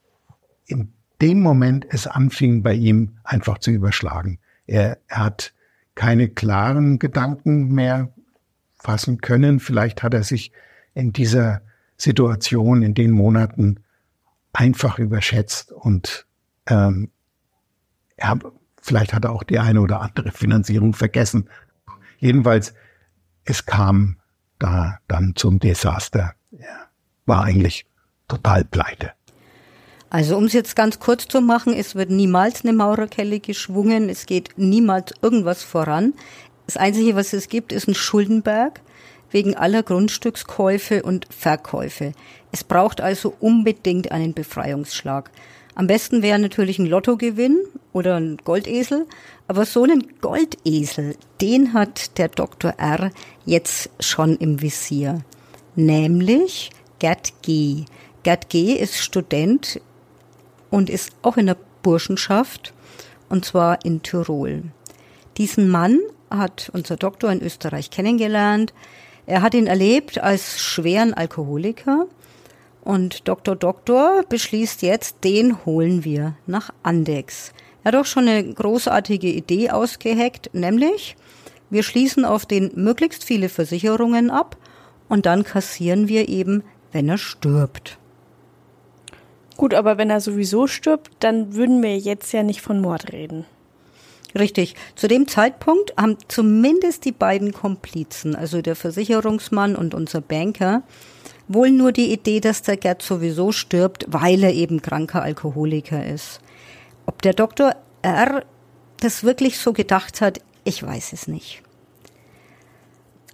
in dem Moment es anfing bei ihm einfach zu überschlagen. Er, er hat keine klaren Gedanken mehr fassen können. Vielleicht hat er sich in dieser Situation, in den Monaten einfach überschätzt und ähm, er vielleicht hat er auch die eine oder andere Finanzierung vergessen. Jedenfalls, es kam da dann zum Desaster. Er war eigentlich total pleite. Also um es jetzt ganz kurz zu machen, es wird niemals eine Maurerkelle geschwungen, es geht niemals irgendwas voran. Das Einzige, was es gibt, ist ein Schuldenberg wegen aller Grundstückskäufe und Verkäufe. Es braucht also unbedingt einen Befreiungsschlag. Am besten wäre natürlich ein Lottogewinn oder ein Goldesel, aber so einen Goldesel, den hat der Dr. R. jetzt schon im Visier. Nämlich Gerd G. Gerd G. ist Student und ist auch in der Burschenschaft und zwar in Tirol. Diesen Mann hat unser Doktor in Österreich kennengelernt. Er hat ihn erlebt als schweren Alkoholiker und Dr. Doktor beschließt jetzt, den holen wir nach Andex. Er hat auch schon eine großartige Idee ausgeheckt, nämlich wir schließen auf den möglichst viele Versicherungen ab und dann kassieren wir eben, wenn er stirbt. Gut, aber wenn er sowieso stirbt, dann würden wir jetzt ja nicht von Mord reden. Richtig. Zu dem Zeitpunkt haben zumindest die beiden Komplizen, also der Versicherungsmann und unser Banker, wohl nur die Idee, dass der Gerd sowieso stirbt, weil er eben kranker Alkoholiker ist. Ob der Doktor R. das wirklich so gedacht hat, ich weiß es nicht.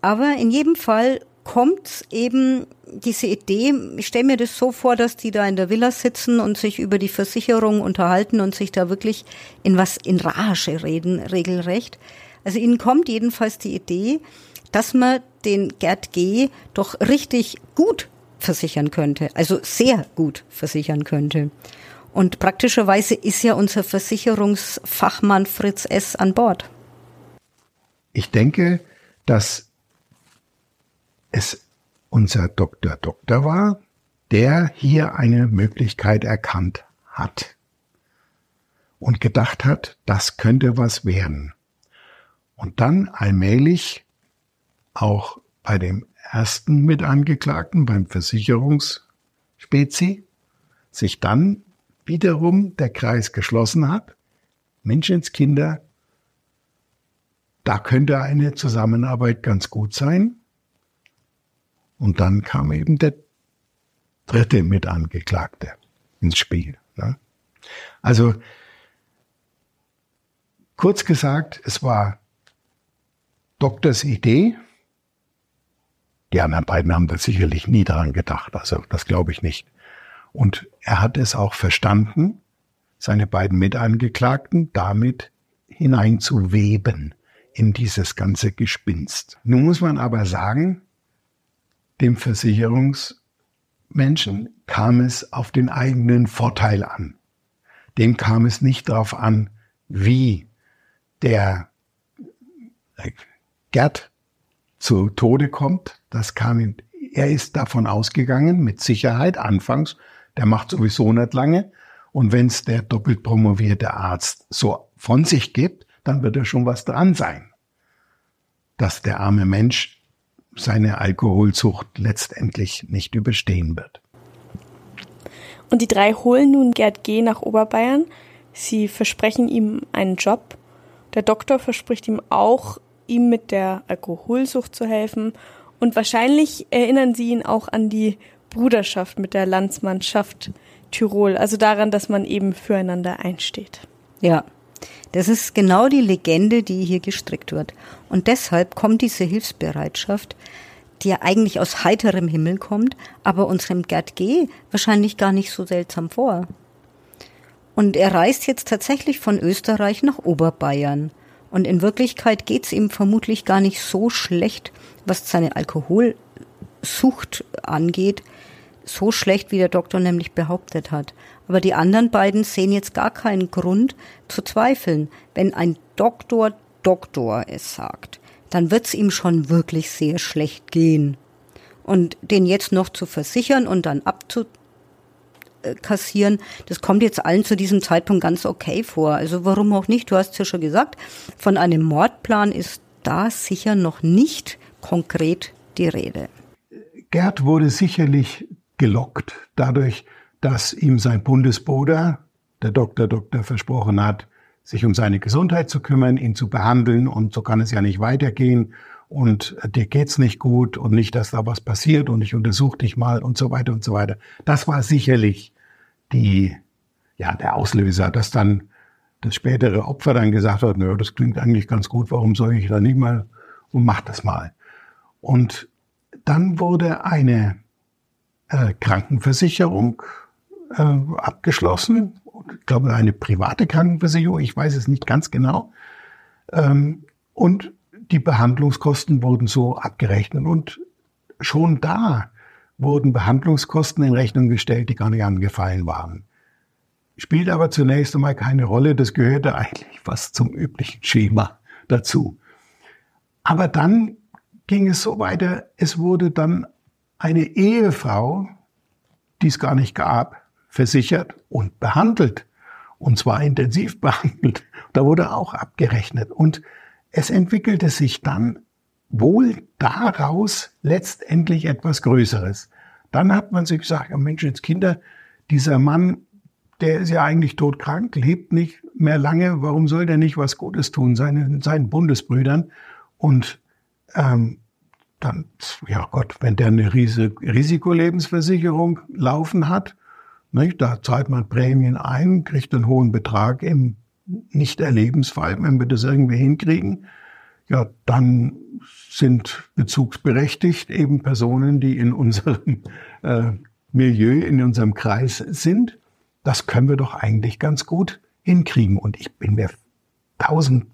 Aber in jedem Fall kommt eben diese Idee, ich stelle mir das so vor, dass die da in der Villa sitzen und sich über die Versicherung unterhalten und sich da wirklich in was in Rage reden, regelrecht. Also ihnen kommt jedenfalls die Idee, dass man den Gerd G. doch richtig gut versichern könnte, also sehr gut versichern könnte. Und praktischerweise ist ja unser Versicherungsfachmann Fritz S. an Bord. Ich denke, dass es unser Doktor Doktor war, der hier eine Möglichkeit erkannt hat und gedacht hat, das könnte was werden. Und dann allmählich auch bei dem ersten Mitangeklagten, beim Versicherungsspezi, sich dann wiederum der Kreis geschlossen hat. Menschenskinder, da könnte eine Zusammenarbeit ganz gut sein. Und dann kam eben der dritte Mitangeklagte ins Spiel. Ne? Also kurz gesagt, es war Doktors Idee. Die anderen beiden haben da sicherlich nie daran gedacht, also das glaube ich nicht. Und er hat es auch verstanden, seine beiden Mitangeklagten damit hineinzuweben in dieses ganze Gespinst. Nun muss man aber sagen, dem Versicherungsmenschen kam es auf den eigenen Vorteil an. Dem kam es nicht darauf an, wie der äh, Gerd zu Tode kommt. Das kam ihm, er ist davon ausgegangen, mit Sicherheit anfangs, der macht sowieso nicht lange. Und wenn es der doppelt promovierte Arzt so von sich gibt, dann wird er schon was dran sein, dass der arme Mensch seine Alkoholzucht letztendlich nicht überstehen wird. Und die drei holen nun Gerd G. nach Oberbayern. Sie versprechen ihm einen Job. Der Doktor verspricht ihm auch, ihm mit der Alkoholsucht zu helfen. Und wahrscheinlich erinnern sie ihn auch an die Bruderschaft mit der Landsmannschaft Tirol, also daran, dass man eben füreinander einsteht. Ja, das ist genau die Legende, die hier gestrickt wird. Und deshalb kommt diese Hilfsbereitschaft, die ja eigentlich aus heiterem Himmel kommt, aber unserem Gerd G. wahrscheinlich gar nicht so seltsam vor. Und er reist jetzt tatsächlich von Österreich nach Oberbayern. Und in Wirklichkeit geht's ihm vermutlich gar nicht so schlecht, was seine Alkoholsucht angeht, so schlecht, wie der Doktor nämlich behauptet hat. Aber die anderen beiden sehen jetzt gar keinen Grund zu zweifeln. Wenn ein Doktor Doktor es sagt, dann wird's ihm schon wirklich sehr schlecht gehen. Und den jetzt noch zu versichern und dann abzukassieren, das kommt jetzt allen zu diesem Zeitpunkt ganz okay vor. Also warum auch nicht? Du hast ja schon gesagt, von einem Mordplan ist da sicher noch nicht konkret die Rede. Gerd wurde sicherlich gelockt dadurch, dass ihm sein Bundesbruder, der Doktor Doktor, versprochen hat, sich um seine Gesundheit zu kümmern, ihn zu behandeln und so kann es ja nicht weitergehen und dir geht's nicht gut und nicht, dass da was passiert und ich untersuche dich mal und so weiter und so weiter. Das war sicherlich die, ja, der Auslöser, dass dann das spätere Opfer dann gesagt hat, naja, das klingt eigentlich ganz gut, warum soll ich da nicht mal und mach das mal. Und dann wurde eine äh, Krankenversicherung äh, abgeschlossen, ich glaube eine private Krankenversicherung, ich weiß es nicht ganz genau. Ähm, und die Behandlungskosten wurden so abgerechnet und schon da wurden Behandlungskosten in Rechnung gestellt, die gar nicht angefallen waren. Spielt aber zunächst einmal keine Rolle, das gehörte eigentlich fast zum üblichen Schema dazu. Aber dann ging es so weiter, es wurde dann eine Ehefrau, die es gar nicht gab, versichert und behandelt. Und zwar intensiv behandelt. Da wurde auch abgerechnet. Und es entwickelte sich dann wohl daraus letztendlich etwas Größeres. Dann hat man sich gesagt, Mensch, jetzt Kinder, dieser Mann, der ist ja eigentlich todkrank, lebt nicht mehr lange, warum soll der nicht was Gutes tun, seinen, seinen Bundesbrüdern? Und ähm, dann, ja Gott, wenn der eine Risikolebensversicherung laufen hat, nicht, da zahlt man Prämien ein, kriegt einen hohen Betrag im Nicht-Erlebensfall, wenn wir das irgendwie hinkriegen, ja, dann sind bezugsberechtigt eben Personen, die in unserem äh, Milieu, in unserem Kreis sind. Das können wir doch eigentlich ganz gut hinkriegen. Und ich bin mir tausend,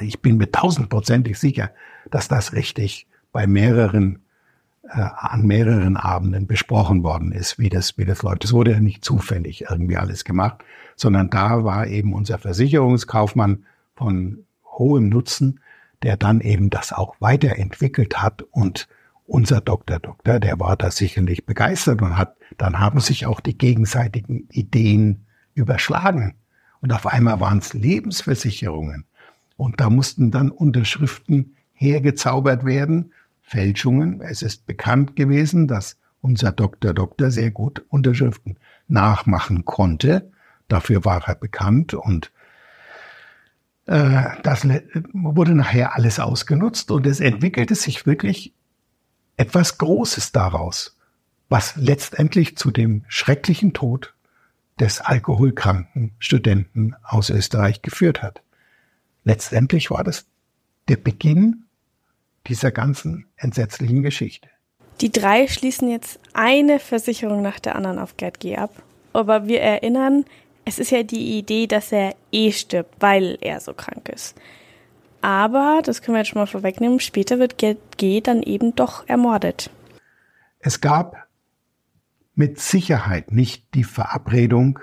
ich bin mir tausendprozentig sicher, dass das richtig bei mehreren an mehreren Abenden besprochen worden ist, wie das, wie das läuft. Das wurde ja nicht zufällig irgendwie alles gemacht, sondern da war eben unser Versicherungskaufmann von hohem Nutzen, der dann eben das auch weiterentwickelt hat und unser Doktor Doktor, der war da sicherlich begeistert und hat, dann haben sich auch die gegenseitigen Ideen überschlagen. Und auf einmal waren es Lebensversicherungen. Und da mussten dann Unterschriften hergezaubert werden Fälschungen. Es ist bekannt gewesen, dass unser Dr. Doktor sehr gut Unterschriften nachmachen konnte. Dafür war er bekannt und äh, das wurde nachher alles ausgenutzt und es entwickelte sich wirklich etwas Großes daraus, was letztendlich zu dem schrecklichen Tod des alkoholkranken Studenten aus Österreich geführt hat. Letztendlich war das der Beginn dieser ganzen entsetzlichen Geschichte. Die drei schließen jetzt eine Versicherung nach der anderen auf Gerd G. ab. Aber wir erinnern, es ist ja die Idee, dass er eh stirbt, weil er so krank ist. Aber, das können wir jetzt schon mal vorwegnehmen, später wird Gerd G. dann eben doch ermordet. Es gab mit Sicherheit nicht die Verabredung,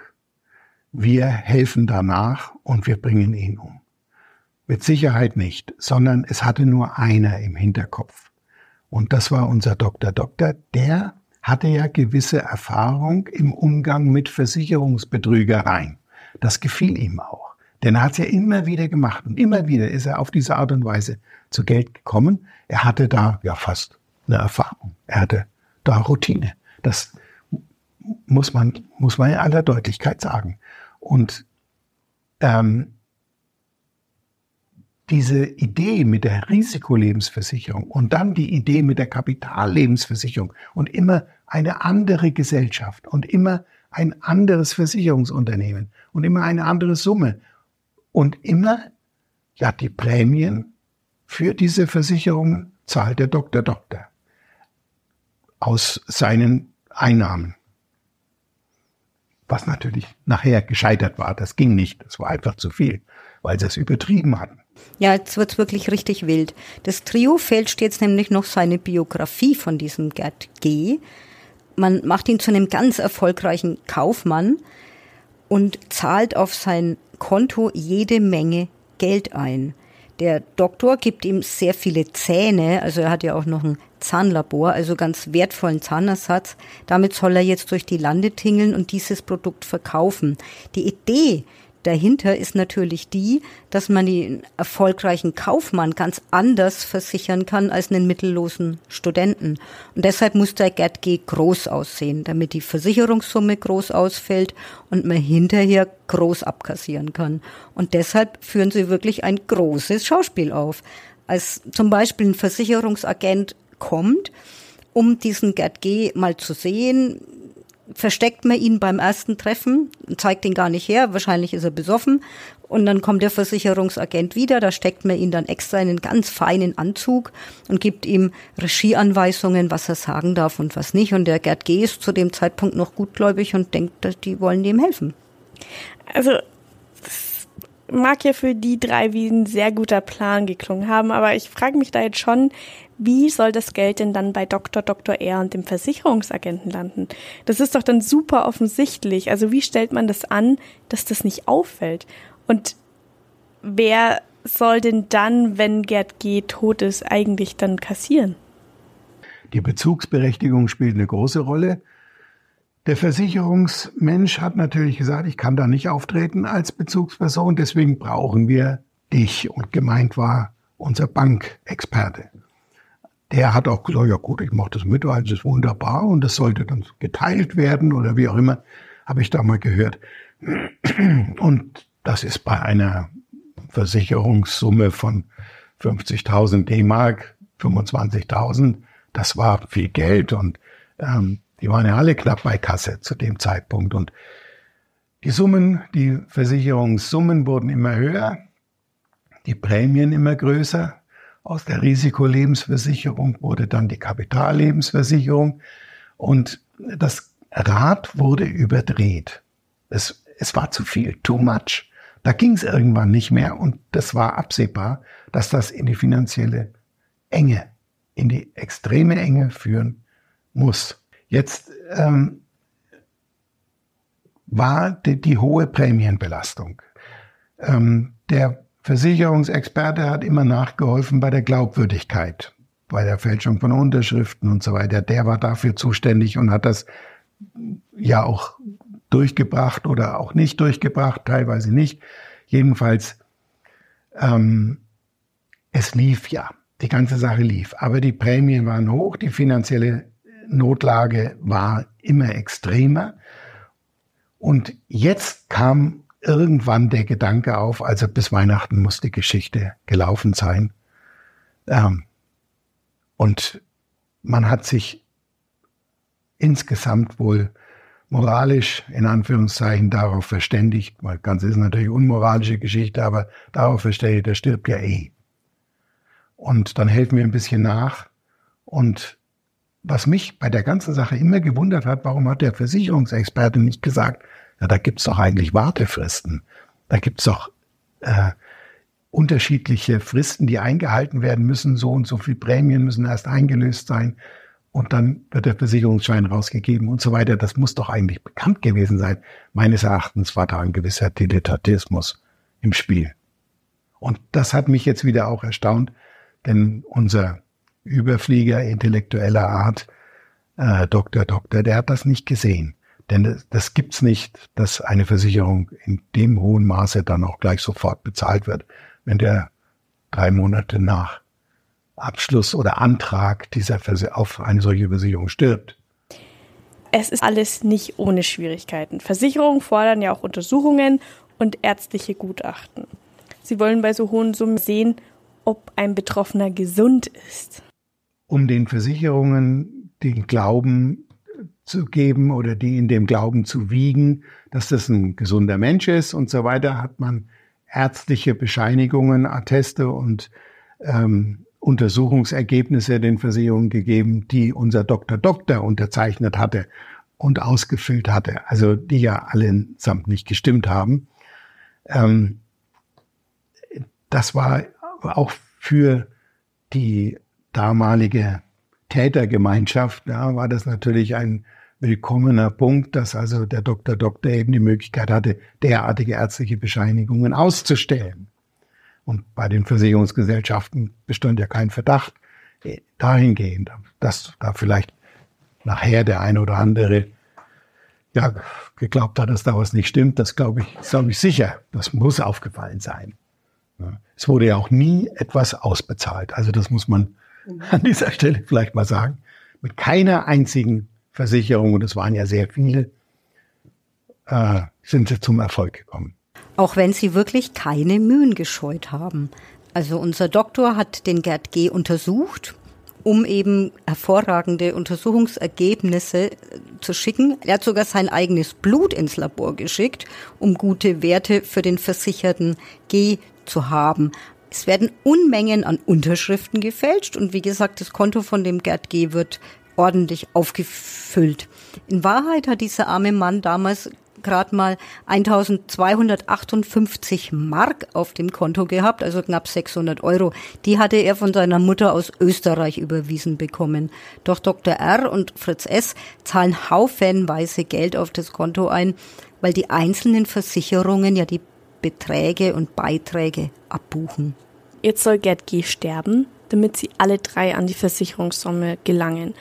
wir helfen danach und wir bringen ihn um. Mit Sicherheit nicht, sondern es hatte nur einer im Hinterkopf. Und das war unser Dr. Doktor. Der hatte ja gewisse Erfahrung im Umgang mit Versicherungsbetrügereien. Das gefiel ihm auch. Denn er hat es ja immer wieder gemacht und immer wieder ist er auf diese Art und Weise zu Geld gekommen. Er hatte da ja fast eine Erfahrung. Er hatte da Routine. Das muss man, muss man in aller Deutlichkeit sagen. Und ähm, diese Idee mit der Risikolebensversicherung und dann die Idee mit der Kapitallebensversicherung und immer eine andere Gesellschaft und immer ein anderes Versicherungsunternehmen und immer eine andere Summe und immer, ja, die Prämien für diese Versicherungen zahlt der Doktor Doktor aus seinen Einnahmen. Was natürlich nachher gescheitert war, das ging nicht, das war einfach zu viel, weil sie es übertrieben hatten. Ja, jetzt wird's wirklich richtig wild. Das Trio fälscht jetzt nämlich noch seine Biografie von diesem Gerd G. Man macht ihn zu einem ganz erfolgreichen Kaufmann und zahlt auf sein Konto jede Menge Geld ein. Der Doktor gibt ihm sehr viele Zähne, also er hat ja auch noch ein Zahnlabor, also ganz wertvollen Zahnersatz. Damit soll er jetzt durch die Lande tingeln und dieses Produkt verkaufen. Die Idee, dahinter ist natürlich die, dass man den erfolgreichen Kaufmann ganz anders versichern kann als einen mittellosen Studenten. Und deshalb muss der Gerd G groß aussehen, damit die Versicherungssumme groß ausfällt und man hinterher groß abkassieren kann. Und deshalb führen sie wirklich ein großes Schauspiel auf. Als zum Beispiel ein Versicherungsagent kommt, um diesen Gerd G mal zu sehen, versteckt man ihn beim ersten Treffen, zeigt ihn gar nicht her, wahrscheinlich ist er besoffen. Und dann kommt der Versicherungsagent wieder, da steckt man ihn dann extra in einen ganz feinen Anzug und gibt ihm Regieanweisungen, was er sagen darf und was nicht. Und der Gerd G. ist zu dem Zeitpunkt noch gutgläubig und denkt, dass die wollen dem helfen. Also, mag ja für die drei wie ein sehr guter Plan geklungen haben, aber ich frage mich da jetzt schon, wie soll das Geld denn dann bei Dr. Dr. R und dem Versicherungsagenten landen? Das ist doch dann super offensichtlich. Also wie stellt man das an, dass das nicht auffällt? Und wer soll denn dann, wenn Gerd G. tot ist, eigentlich dann kassieren? Die Bezugsberechtigung spielt eine große Rolle. Der Versicherungsmensch hat natürlich gesagt, ich kann da nicht auftreten als Bezugsperson, deswegen brauchen wir dich. Und gemeint war unser Bankexperte der hat auch gesagt, ja gut, ich mache das mit, weil es ist wunderbar und das sollte dann geteilt werden oder wie auch immer, habe ich da mal gehört. Und das ist bei einer Versicherungssumme von 50.000 D-Mark, 25.000, das war viel Geld und ähm, die waren ja alle knapp bei Kasse zu dem Zeitpunkt und die Summen, die Versicherungssummen wurden immer höher, die Prämien immer größer, aus der Risikolebensversicherung wurde dann die Kapitallebensversicherung und das Rad wurde überdreht. Es, es war zu viel, too much. Da ging es irgendwann nicht mehr und das war absehbar, dass das in die finanzielle Enge, in die extreme Enge führen muss. Jetzt ähm, war die, die hohe Prämienbelastung. Ähm, der Versicherungsexperte hat immer nachgeholfen bei der Glaubwürdigkeit, bei der Fälschung von Unterschriften und so weiter. Der war dafür zuständig und hat das ja auch durchgebracht oder auch nicht durchgebracht, teilweise nicht. Jedenfalls, ähm, es lief ja, die ganze Sache lief. Aber die Prämien waren hoch, die finanzielle Notlage war immer extremer. Und jetzt kam irgendwann der Gedanke auf, also bis Weihnachten muss die Geschichte gelaufen sein. Ähm, und man hat sich insgesamt wohl moralisch in Anführungszeichen darauf verständigt, weil ganz ist natürlich unmoralische Geschichte, aber darauf verständigt, der stirbt ja eh. Und dann helfen wir ein bisschen nach. Und was mich bei der ganzen Sache immer gewundert hat, warum hat der Versicherungsexperte nicht gesagt, ja, da gibt's doch eigentlich Wartefristen. Da gibt's doch äh, unterschiedliche Fristen, die eingehalten werden müssen. So und so viel Prämien müssen erst eingelöst sein. Und dann wird der Versicherungsschein rausgegeben und so weiter. Das muss doch eigentlich bekannt gewesen sein. Meines Erachtens war da ein gewisser Dilettantismus im Spiel. Und das hat mich jetzt wieder auch erstaunt, denn unser Überflieger intellektueller Art, äh, Dr. Doktor, der hat das nicht gesehen. Denn das, das gibt's nicht, dass eine Versicherung in dem hohen Maße dann auch gleich sofort bezahlt wird, wenn der drei Monate nach Abschluss oder Antrag dieser Vers auf eine solche Versicherung stirbt. Es ist alles nicht ohne Schwierigkeiten. Versicherungen fordern ja auch Untersuchungen und ärztliche Gutachten. Sie wollen bei so hohen Summen sehen, ob ein Betroffener gesund ist. Um den Versicherungen den Glauben zu geben oder die in dem Glauben zu wiegen, dass das ein gesunder Mensch ist und so weiter, hat man ärztliche Bescheinigungen, Atteste und ähm, Untersuchungsergebnisse den Versicherungen gegeben, die unser Dr. Doktor unterzeichnet hatte und ausgefüllt hatte, also die ja allesamt nicht gestimmt haben. Ähm, das war auch für die damalige Tätergemeinschaft, ja, war das natürlich ein willkommener Punkt, dass also der Dr. Doktor eben die Möglichkeit hatte, derartige ärztliche Bescheinigungen auszustellen. Und bei den Versicherungsgesellschaften bestand ja kein Verdacht dahingehend, dass da vielleicht nachher der eine oder andere ja, geglaubt hat, dass da was nicht stimmt, das glaube ich, glaube ich sicher. Das muss aufgefallen sein. Es wurde ja auch nie etwas ausbezahlt. Also das muss man an dieser Stelle vielleicht mal sagen. Mit keiner einzigen Versicherung, und es waren ja sehr viele, äh, sind sie zum Erfolg gekommen. Auch wenn sie wirklich keine Mühen gescheut haben. Also unser Doktor hat den Gerd G. untersucht um eben hervorragende Untersuchungsergebnisse äh, zu schicken. Er hat sogar sein eigenes Blut ins Labor geschickt, um gute Werte für den versicherten G zu haben. Es werden Unmengen an Unterschriften gefälscht und wie gesagt, das Konto von dem Gerd G wird ordentlich aufgefüllt. In Wahrheit hat dieser arme Mann damals gerade mal 1258 Mark auf dem Konto gehabt, also knapp 600 Euro. Die hatte er von seiner Mutter aus Österreich überwiesen bekommen. Doch Dr. R. und Fritz S. zahlen haufenweise Geld auf das Konto ein, weil die einzelnen Versicherungen ja die Beträge und Beiträge abbuchen. Jetzt soll Gerd G. sterben, damit sie alle drei an die Versicherungssumme gelangen.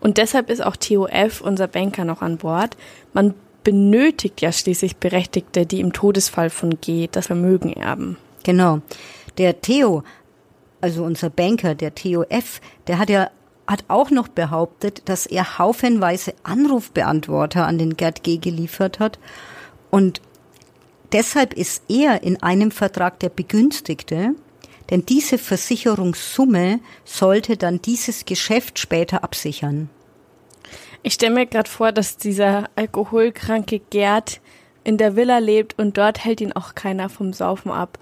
Und deshalb ist auch TOF, unser Banker, noch an Bord. Man benötigt ja schließlich Berechtigte, die im Todesfall von G das Vermögen erben. Genau. Der Theo, also unser Banker, der TOF, der hat ja hat auch noch behauptet, dass er haufenweise Anrufbeantworter an den Gerd G geliefert hat und deshalb ist er in einem Vertrag der Begünstigte, denn diese Versicherungssumme sollte dann dieses Geschäft später absichern. Ich stelle mir gerade vor, dass dieser alkoholkranke Gerd in der Villa lebt und dort hält ihn auch keiner vom Saufen ab.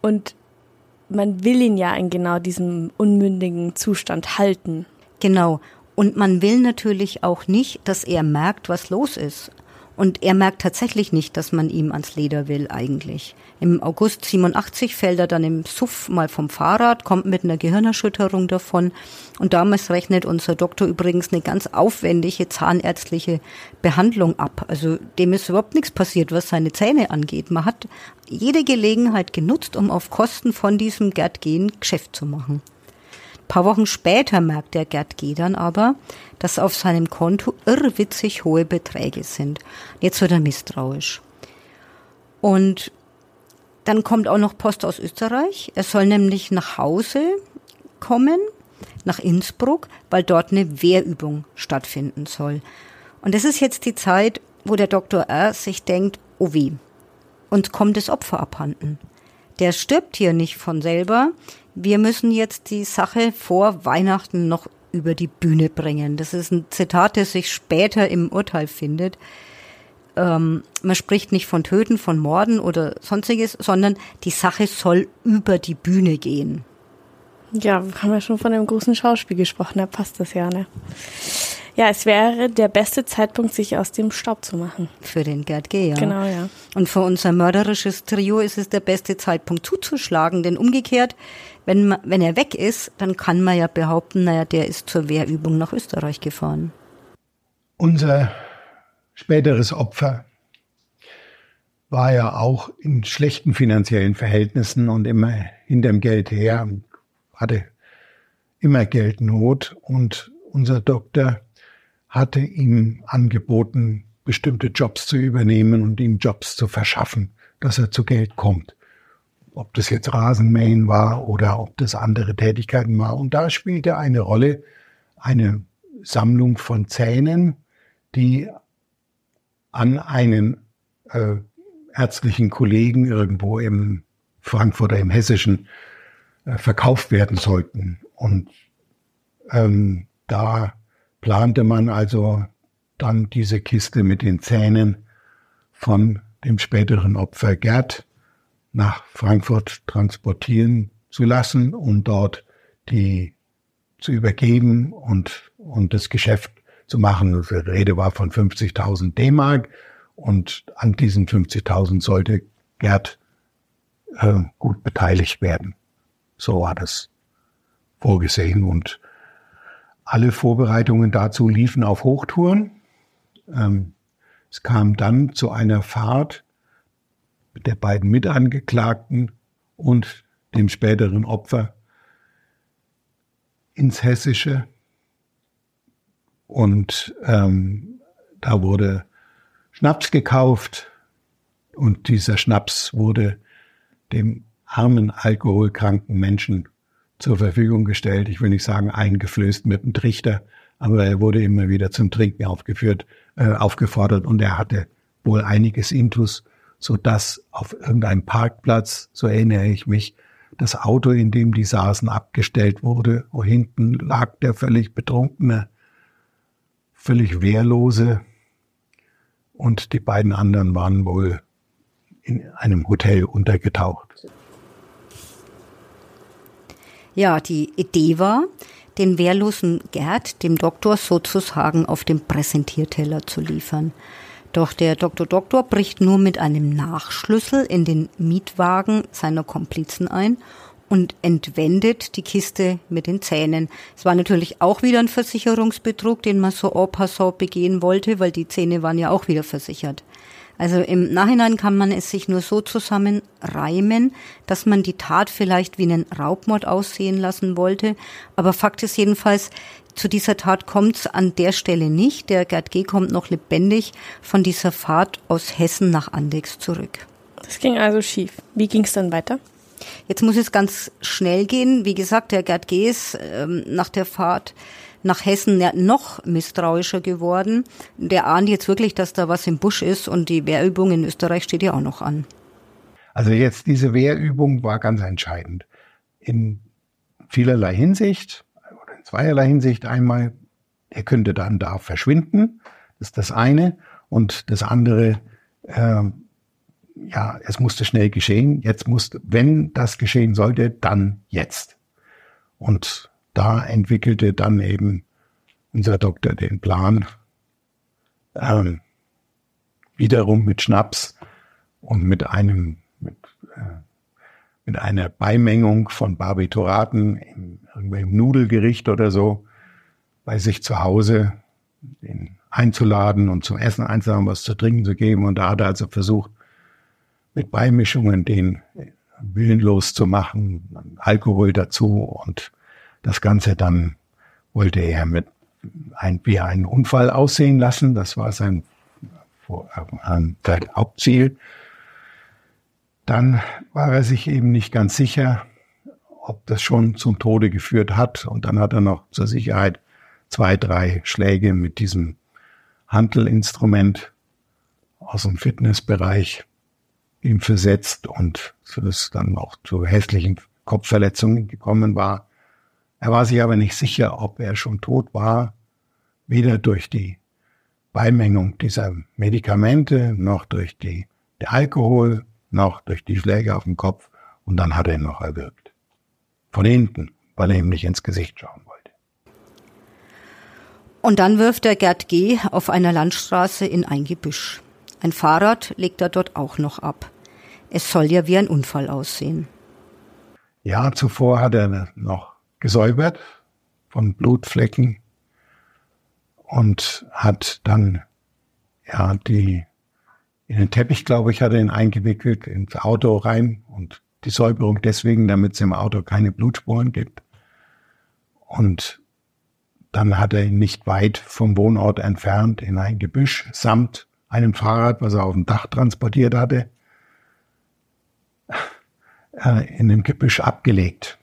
Und man will ihn ja in genau diesem unmündigen Zustand halten. Genau. Und man will natürlich auch nicht, dass er merkt, was los ist. Und er merkt tatsächlich nicht, dass man ihm ans Leder will eigentlich. Im August 87 fällt er dann im Suff mal vom Fahrrad, kommt mit einer Gehirnerschütterung davon. Und damals rechnet unser Doktor übrigens eine ganz aufwendige zahnärztliche Behandlung ab. Also dem ist überhaupt nichts passiert, was seine Zähne angeht. Man hat jede Gelegenheit genutzt, um auf Kosten von diesem Gerd Gehen Geschäft zu machen paar Wochen später merkt der Gerd G. dann aber, dass auf seinem Konto irrwitzig hohe Beträge sind. Jetzt wird er misstrauisch. Und dann kommt auch noch Post aus Österreich. Er soll nämlich nach Hause kommen, nach Innsbruck, weil dort eine Wehrübung stattfinden soll. Und das ist jetzt die Zeit, wo der Dr. R. sich denkt, oh weh, uns kommt das Opfer abhanden. Der stirbt hier nicht von selber wir müssen jetzt die Sache vor Weihnachten noch über die Bühne bringen. Das ist ein Zitat, das sich später im Urteil findet. Ähm, man spricht nicht von Töten, von Morden oder sonstiges, sondern die Sache soll über die Bühne gehen. Ja, haben wir schon von einem großen Schauspiel gesprochen, da passt das ja, ne? Ja, es wäre der beste Zeitpunkt, sich aus dem Staub zu machen. Für den Gerd G., ja. Genau, ja. Und für unser mörderisches Trio ist es der beste Zeitpunkt zuzuschlagen, denn umgekehrt, wenn, wenn er weg ist, dann kann man ja behaupten, naja, der ist zur Wehrübung nach Österreich gefahren. Unser späteres Opfer war ja auch in schlechten finanziellen Verhältnissen und immer hinterm Geld her, hatte immer Geldnot und unser Doktor hatte ihm angeboten, bestimmte Jobs zu übernehmen und ihm Jobs zu verschaffen, dass er zu Geld kommt. Ob das jetzt Rasenmähen war oder ob das andere Tätigkeiten war. Und da spielte eine Rolle eine Sammlung von Zähnen, die an einen äh, ärztlichen Kollegen irgendwo im Frankfurter, im Hessischen äh, verkauft werden sollten. Und ähm, da plante man also dann diese Kiste mit den Zähnen von dem späteren Opfer Gerd nach Frankfurt transportieren zu lassen und dort die zu übergeben und, und das Geschäft zu machen. Die Rede war von 50.000 D-Mark und an diesen 50.000 sollte Gerd äh, gut beteiligt werden. So war das vorgesehen und alle Vorbereitungen dazu liefen auf Hochtouren. Ähm, es kam dann zu einer Fahrt der beiden Mitangeklagten und dem späteren Opfer ins Hessische. Und ähm, da wurde Schnaps gekauft und dieser Schnaps wurde dem armen, alkoholkranken Menschen zur Verfügung gestellt. Ich will nicht sagen eingeflößt mit dem Trichter, aber er wurde immer wieder zum Trinken aufgeführt, äh, aufgefordert und er hatte wohl einiges Intus, so dass auf irgendeinem Parkplatz, so erinnere ich mich, das Auto, in dem die saßen, abgestellt wurde, wo hinten lag der völlig betrunkene, völlig wehrlose und die beiden anderen waren wohl in einem Hotel untergetaucht. Ja, die Idee war, den wehrlosen Gerd dem Doktor sozusagen auf dem Präsentierteller zu liefern. Doch der Doktor Doktor bricht nur mit einem Nachschlüssel in den Mietwagen seiner Komplizen ein und entwendet die Kiste mit den Zähnen. Es war natürlich auch wieder ein Versicherungsbetrug, den man so en passant begehen wollte, weil die Zähne waren ja auch wieder versichert. Also im Nachhinein kann man es sich nur so zusammenreimen, dass man die Tat vielleicht wie einen Raubmord aussehen lassen wollte. Aber Fakt ist jedenfalls, zu dieser Tat kommt es an der Stelle nicht. Der Gerd G. kommt noch lebendig von dieser Fahrt aus Hessen nach Andex zurück. Das ging also schief. Wie ging es dann weiter? Jetzt muss es ganz schnell gehen. Wie gesagt, der Gerd G. ist ähm, nach der Fahrt nach Hessen noch misstrauischer geworden. Der ahnt jetzt wirklich, dass da was im Busch ist und die Wehrübung in Österreich steht ja auch noch an. Also jetzt diese Wehrübung war ganz entscheidend. In vielerlei Hinsicht oder in zweierlei Hinsicht. Einmal, er könnte dann da verschwinden. Das ist das eine. Und das andere, äh, ja, es musste schnell geschehen. Jetzt musste, wenn das geschehen sollte, dann jetzt. Und da entwickelte dann eben unser Doktor den Plan, ähm, wiederum mit Schnaps und mit einem, mit, äh, mit einer Beimengung von Barbituraten in irgendeinem Nudelgericht oder so bei sich zu Hause den einzuladen und zum Essen einzuladen, was zu trinken zu geben. Und da hat er also versucht, mit Beimischungen den willenlos zu machen, Alkohol dazu und das Ganze dann wollte er mit ein, wie einen Unfall aussehen lassen. Das war sein äh, Hauptziel. Dann war er sich eben nicht ganz sicher, ob das schon zum Tode geführt hat. Und dann hat er noch zur Sicherheit zwei, drei Schläge mit diesem Handelinstrument aus dem Fitnessbereich ihm versetzt und so dass dann auch zu hässlichen Kopfverletzungen gekommen war. Er war sich aber nicht sicher, ob er schon tot war, weder durch die Beimengung dieser Medikamente, noch durch die, der Alkohol, noch durch die Schläge auf dem Kopf. Und dann hat er ihn noch erwürgt. Von hinten, weil er ihm nicht ins Gesicht schauen wollte. Und dann wirft der Gerd G. auf einer Landstraße in ein Gebüsch. Ein Fahrrad legt er dort auch noch ab. Es soll ja wie ein Unfall aussehen. Ja, zuvor hat er noch gesäubert von Blutflecken und hat dann ja die in den Teppich, glaube ich, hat er ihn eingewickelt ins Auto rein und die Säuberung deswegen, damit es im Auto keine Blutspuren gibt. Und dann hat er ihn nicht weit vom Wohnort entfernt in ein Gebüsch samt einem Fahrrad, was er auf dem Dach transportiert hatte, äh, in dem Gebüsch abgelegt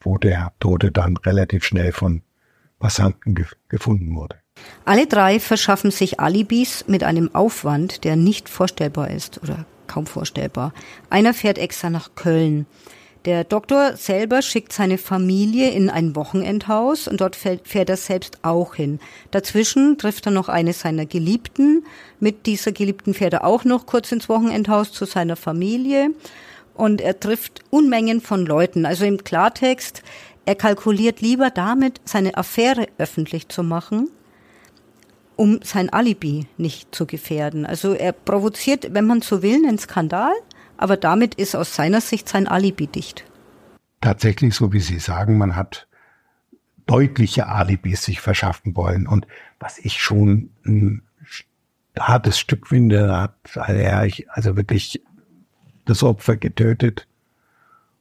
wo der Tote dann relativ schnell von Passanten ge gefunden wurde. Alle drei verschaffen sich Alibis mit einem Aufwand, der nicht vorstellbar ist oder kaum vorstellbar. Einer fährt extra nach Köln. Der Doktor selber schickt seine Familie in ein Wochenendhaus und dort fährt er selbst auch hin. Dazwischen trifft er noch eine seiner Geliebten. Mit dieser Geliebten fährt er auch noch kurz ins Wochenendhaus zu seiner Familie und er trifft Unmengen von Leuten. Also im Klartext, er kalkuliert lieber damit, seine Affäre öffentlich zu machen, um sein Alibi nicht zu gefährden. Also er provoziert, wenn man so will, einen Skandal, aber damit ist aus seiner Sicht sein Alibi dicht. Tatsächlich, so wie Sie sagen, man hat deutliche Alibis sich verschaffen wollen. Und was ich schon ein hartes Stück finde, hat er also wirklich das Opfer getötet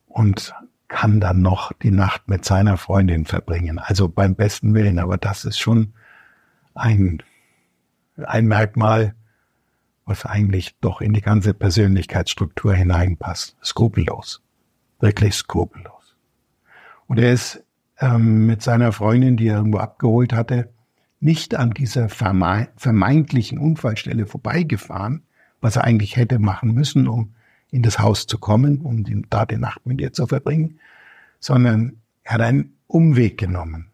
und kann dann noch die Nacht mit seiner Freundin verbringen. Also beim besten Willen, aber das ist schon ein, ein Merkmal, was eigentlich doch in die ganze Persönlichkeitsstruktur hineinpasst. Skrupellos. Wirklich skrupellos. Und er ist ähm, mit seiner Freundin, die er irgendwo abgeholt hatte, nicht an dieser vermeintlichen Unfallstelle vorbeigefahren, was er eigentlich hätte machen müssen, um in das Haus zu kommen, um die, da die Nacht mit ihr zu verbringen, sondern er hat einen Umweg genommen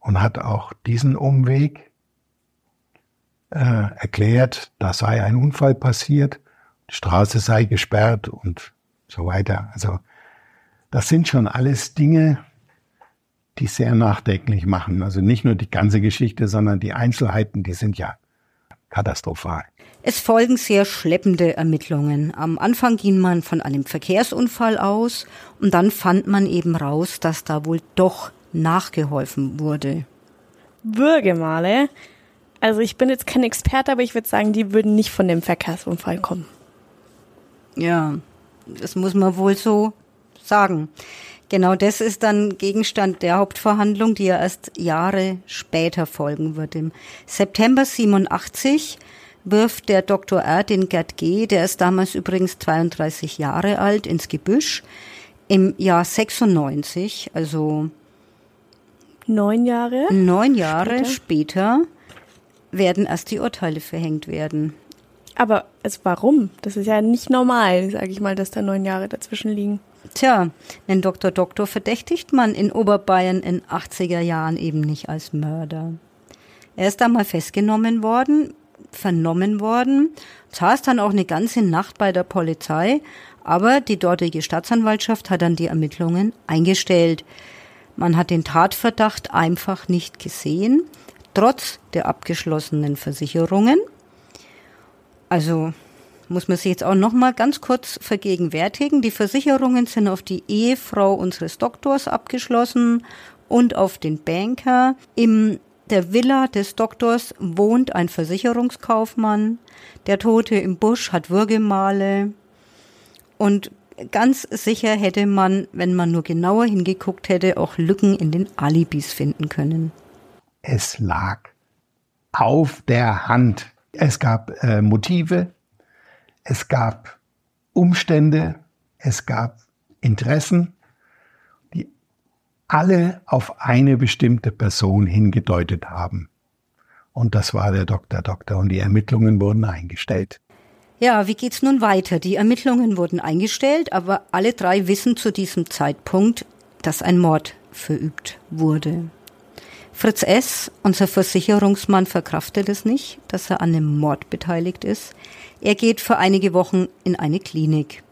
und hat auch diesen Umweg äh, erklärt, da sei ein Unfall passiert, die Straße sei gesperrt und so weiter. Also das sind schon alles Dinge, die sehr nachdenklich machen. Also nicht nur die ganze Geschichte, sondern die Einzelheiten, die sind ja katastrophal. Es folgen sehr schleppende Ermittlungen. Am Anfang ging man von einem Verkehrsunfall aus und dann fand man eben raus, dass da wohl doch nachgeholfen wurde. Würgemale. Also ich bin jetzt kein Experte, aber ich würde sagen, die würden nicht von dem Verkehrsunfall kommen. Ja, das muss man wohl so sagen. Genau das ist dann Gegenstand der Hauptverhandlung, die ja erst Jahre später folgen wird. Im September 87 wirft der Dr. R. den Gerd G., der ist damals übrigens 32 Jahre alt, ins Gebüsch. Im Jahr 96, also neun Jahre, neun Jahre später, später werden erst die Urteile verhängt werden. Aber also warum? Das ist ja nicht normal, sage ich mal, dass da neun Jahre dazwischen liegen. Tja, den Dr. Doktor verdächtigt man in Oberbayern in 80er Jahren eben nicht als Mörder. Er ist einmal festgenommen worden, vernommen worden, saß dann auch eine ganze Nacht bei der Polizei, aber die dortige Staatsanwaltschaft hat dann die Ermittlungen eingestellt. Man hat den Tatverdacht einfach nicht gesehen, trotz der abgeschlossenen Versicherungen. Also muss man sich jetzt auch noch mal ganz kurz vergegenwärtigen. Die Versicherungen sind auf die Ehefrau unseres Doktors abgeschlossen und auf den Banker. In der Villa des Doktors wohnt ein Versicherungskaufmann. Der Tote im Busch hat Würgemale. Und ganz sicher hätte man, wenn man nur genauer hingeguckt hätte, auch Lücken in den Alibis finden können. Es lag auf der Hand. Es gab äh, Motive, es gab Umstände, es gab Interessen, alle auf eine bestimmte Person hingedeutet haben. Und das war der Dr. Doktor und die Ermittlungen wurden eingestellt. Ja, wie geht's nun weiter? Die Ermittlungen wurden eingestellt, aber alle drei wissen zu diesem Zeitpunkt, dass ein Mord verübt wurde. Fritz S., unser Versicherungsmann, verkraftet es nicht, dass er an einem Mord beteiligt ist. Er geht für einige Wochen in eine Klinik.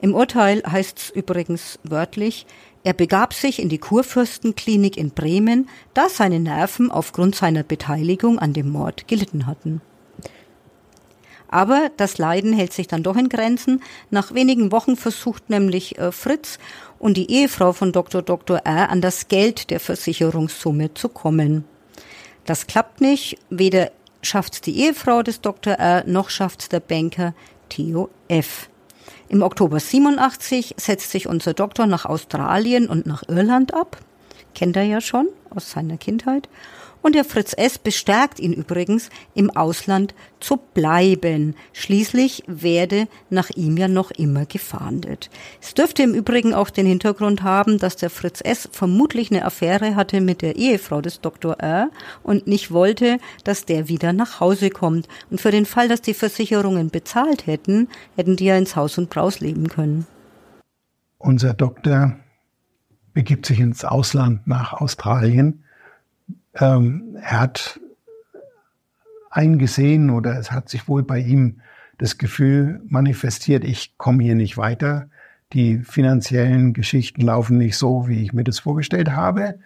Im Urteil heißt es übrigens wörtlich, er begab sich in die Kurfürstenklinik in Bremen, da seine Nerven aufgrund seiner Beteiligung an dem Mord gelitten hatten. Aber das Leiden hält sich dann doch in Grenzen. Nach wenigen Wochen versucht nämlich äh, Fritz und die Ehefrau von Dr. Dr. R. an das Geld der Versicherungssumme zu kommen. Das klappt nicht. Weder schafft's die Ehefrau des Dr. R. noch schafft's der Banker Theo F. Im Oktober 87 setzt sich unser Doktor nach Australien und nach Irland ab. Kennt er ja schon aus seiner Kindheit. Und der Fritz S. bestärkt ihn übrigens, im Ausland zu bleiben. Schließlich werde nach ihm ja noch immer gefahndet. Es dürfte im Übrigen auch den Hintergrund haben, dass der Fritz S. vermutlich eine Affäre hatte mit der Ehefrau des Dr. R. und nicht wollte, dass der wieder nach Hause kommt. Und für den Fall, dass die Versicherungen bezahlt hätten, hätten die ja ins Haus und Braus leben können. Unser Doktor begibt sich ins Ausland nach Australien ähm, er hat eingesehen oder es hat sich wohl bei ihm das Gefühl manifestiert, ich komme hier nicht weiter. Die finanziellen Geschichten laufen nicht so, wie ich mir das vorgestellt habe.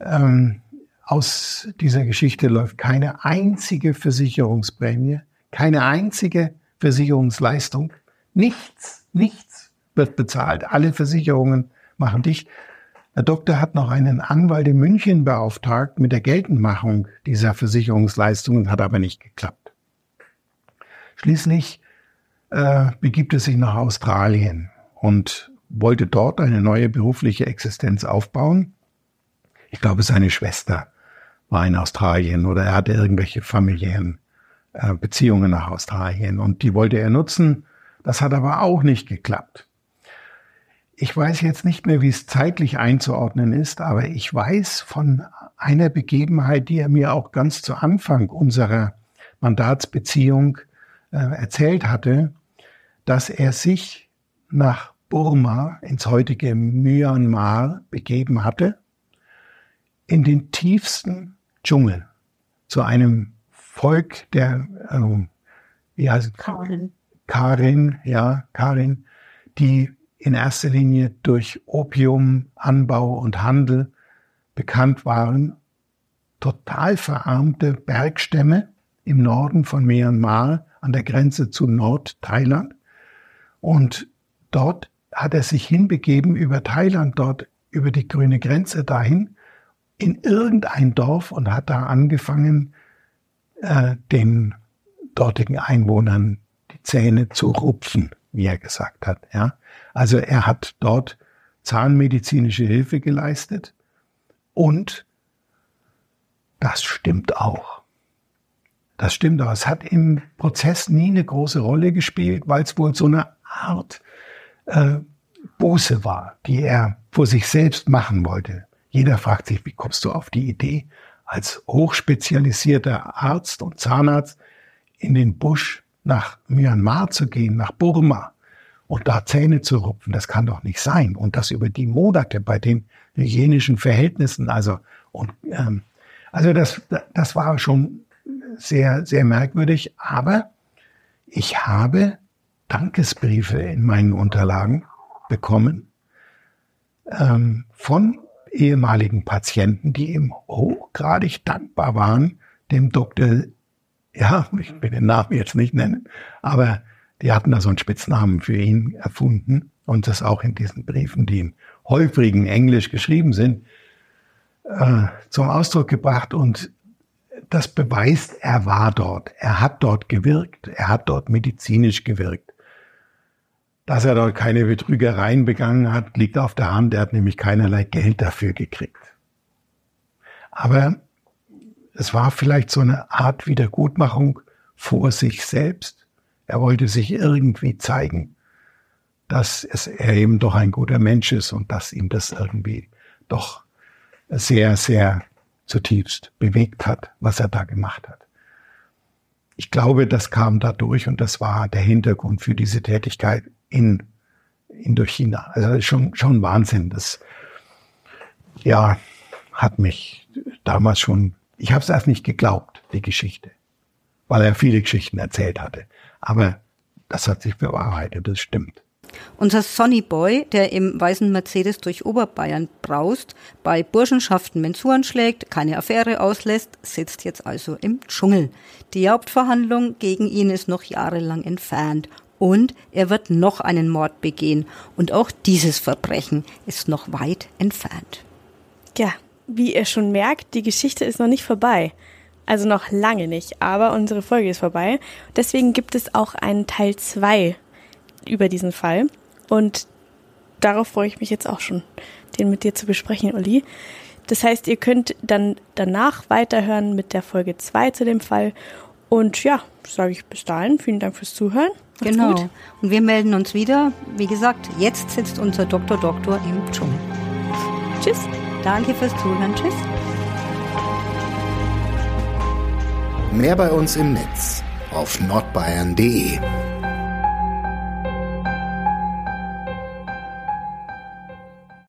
Ähm, aus dieser Geschichte läuft keine einzige Versicherungsprämie, keine einzige Versicherungsleistung. Nichts, nichts wird bezahlt. Alle Versicherungen machen dicht. Der Doktor hat noch einen Anwalt in München beauftragt mit der Geltendmachung dieser Versicherungsleistungen, hat aber nicht geklappt. Schließlich äh, begibt er sich nach Australien und wollte dort eine neue berufliche Existenz aufbauen. Ich glaube, seine Schwester war in Australien oder er hatte irgendwelche familiären äh, Beziehungen nach Australien und die wollte er nutzen. Das hat aber auch nicht geklappt. Ich weiß jetzt nicht mehr, wie es zeitlich einzuordnen ist, aber ich weiß von einer Begebenheit, die er mir auch ganz zu Anfang unserer Mandatsbeziehung äh, erzählt hatte, dass er sich nach Burma ins heutige Myanmar begeben hatte, in den tiefsten Dschungel, zu einem Volk der, äh, wie heißt Karin. Karin, ja, Karin, die in erster Linie durch Opiumanbau und Handel bekannt waren, total verarmte Bergstämme im Norden von Myanmar an der Grenze zu Nordthailand. Und dort hat er sich hinbegeben über Thailand, dort über die grüne Grenze dahin, in irgendein Dorf und hat da angefangen, äh, den dortigen Einwohnern die Zähne zu rupfen, wie er gesagt hat. Ja, also er hat dort zahnmedizinische Hilfe geleistet und das stimmt auch. Das stimmt auch. Es hat im Prozess nie eine große Rolle gespielt, weil es wohl so eine Art äh, Buße war, die er vor sich selbst machen wollte. Jeder fragt sich, wie kommst du auf die Idee, als hochspezialisierter Arzt und Zahnarzt in den Busch nach Myanmar zu gehen, nach Burma und da Zähne zu rupfen. Das kann doch nicht sein. Und das über die Monate bei den hygienischen Verhältnissen. Also, und, ähm, also das, das war schon sehr, sehr merkwürdig. Aber ich habe Dankesbriefe in meinen Unterlagen bekommen ähm, von ehemaligen Patienten, die ihm hochgradig dankbar waren, dem Doktor, ja, ich will den Namen jetzt nicht nennen, aber die hatten da so einen Spitznamen für ihn erfunden und das auch in diesen Briefen, die in häufigen Englisch geschrieben sind, äh, zum Ausdruck gebracht und das beweist, er war dort, er hat dort gewirkt, er hat dort medizinisch gewirkt. Dass er dort keine Betrügereien begangen hat, liegt auf der Hand. Er hat nämlich keinerlei Geld dafür gekriegt. Aber es war vielleicht so eine Art Wiedergutmachung vor sich selbst. Er wollte sich irgendwie zeigen, dass es, er eben doch ein guter Mensch ist und dass ihm das irgendwie doch sehr, sehr zutiefst bewegt hat, was er da gemacht hat. Ich glaube, das kam dadurch und das war der Hintergrund für diese Tätigkeit in Indochina. Also schon, schon Wahnsinn. Das, ja, hat mich damals schon, ich habe es erst nicht geglaubt, die Geschichte, weil er viele Geschichten erzählt hatte. Aber das hat sich bewahrheitet, das stimmt. Unser Sonny Boy, der im weißen Mercedes durch Oberbayern braust, bei Burschenschaften Mensuren schlägt, keine Affäre auslässt, sitzt jetzt also im Dschungel. Die Hauptverhandlung gegen ihn ist noch jahrelang entfernt und er wird noch einen Mord begehen. Und auch dieses Verbrechen ist noch weit entfernt. Ja, wie ihr schon merkt, die Geschichte ist noch nicht vorbei. Also noch lange nicht, aber unsere Folge ist vorbei. Deswegen gibt es auch einen Teil 2 über diesen Fall. Und darauf freue ich mich jetzt auch schon, den mit dir zu besprechen, Uli. Das heißt, ihr könnt dann danach weiterhören mit der Folge 2 zu dem Fall. Und ja, sage ich bis dahin. Vielen Dank fürs Zuhören. Macht's genau. Gut. Und wir melden uns wieder. Wie gesagt, jetzt sitzt unser Doktor Doktor im Dschungel. Tschüss. Danke fürs Zuhören. Tschüss. Mehr bei uns im Netz auf nordbayern.de.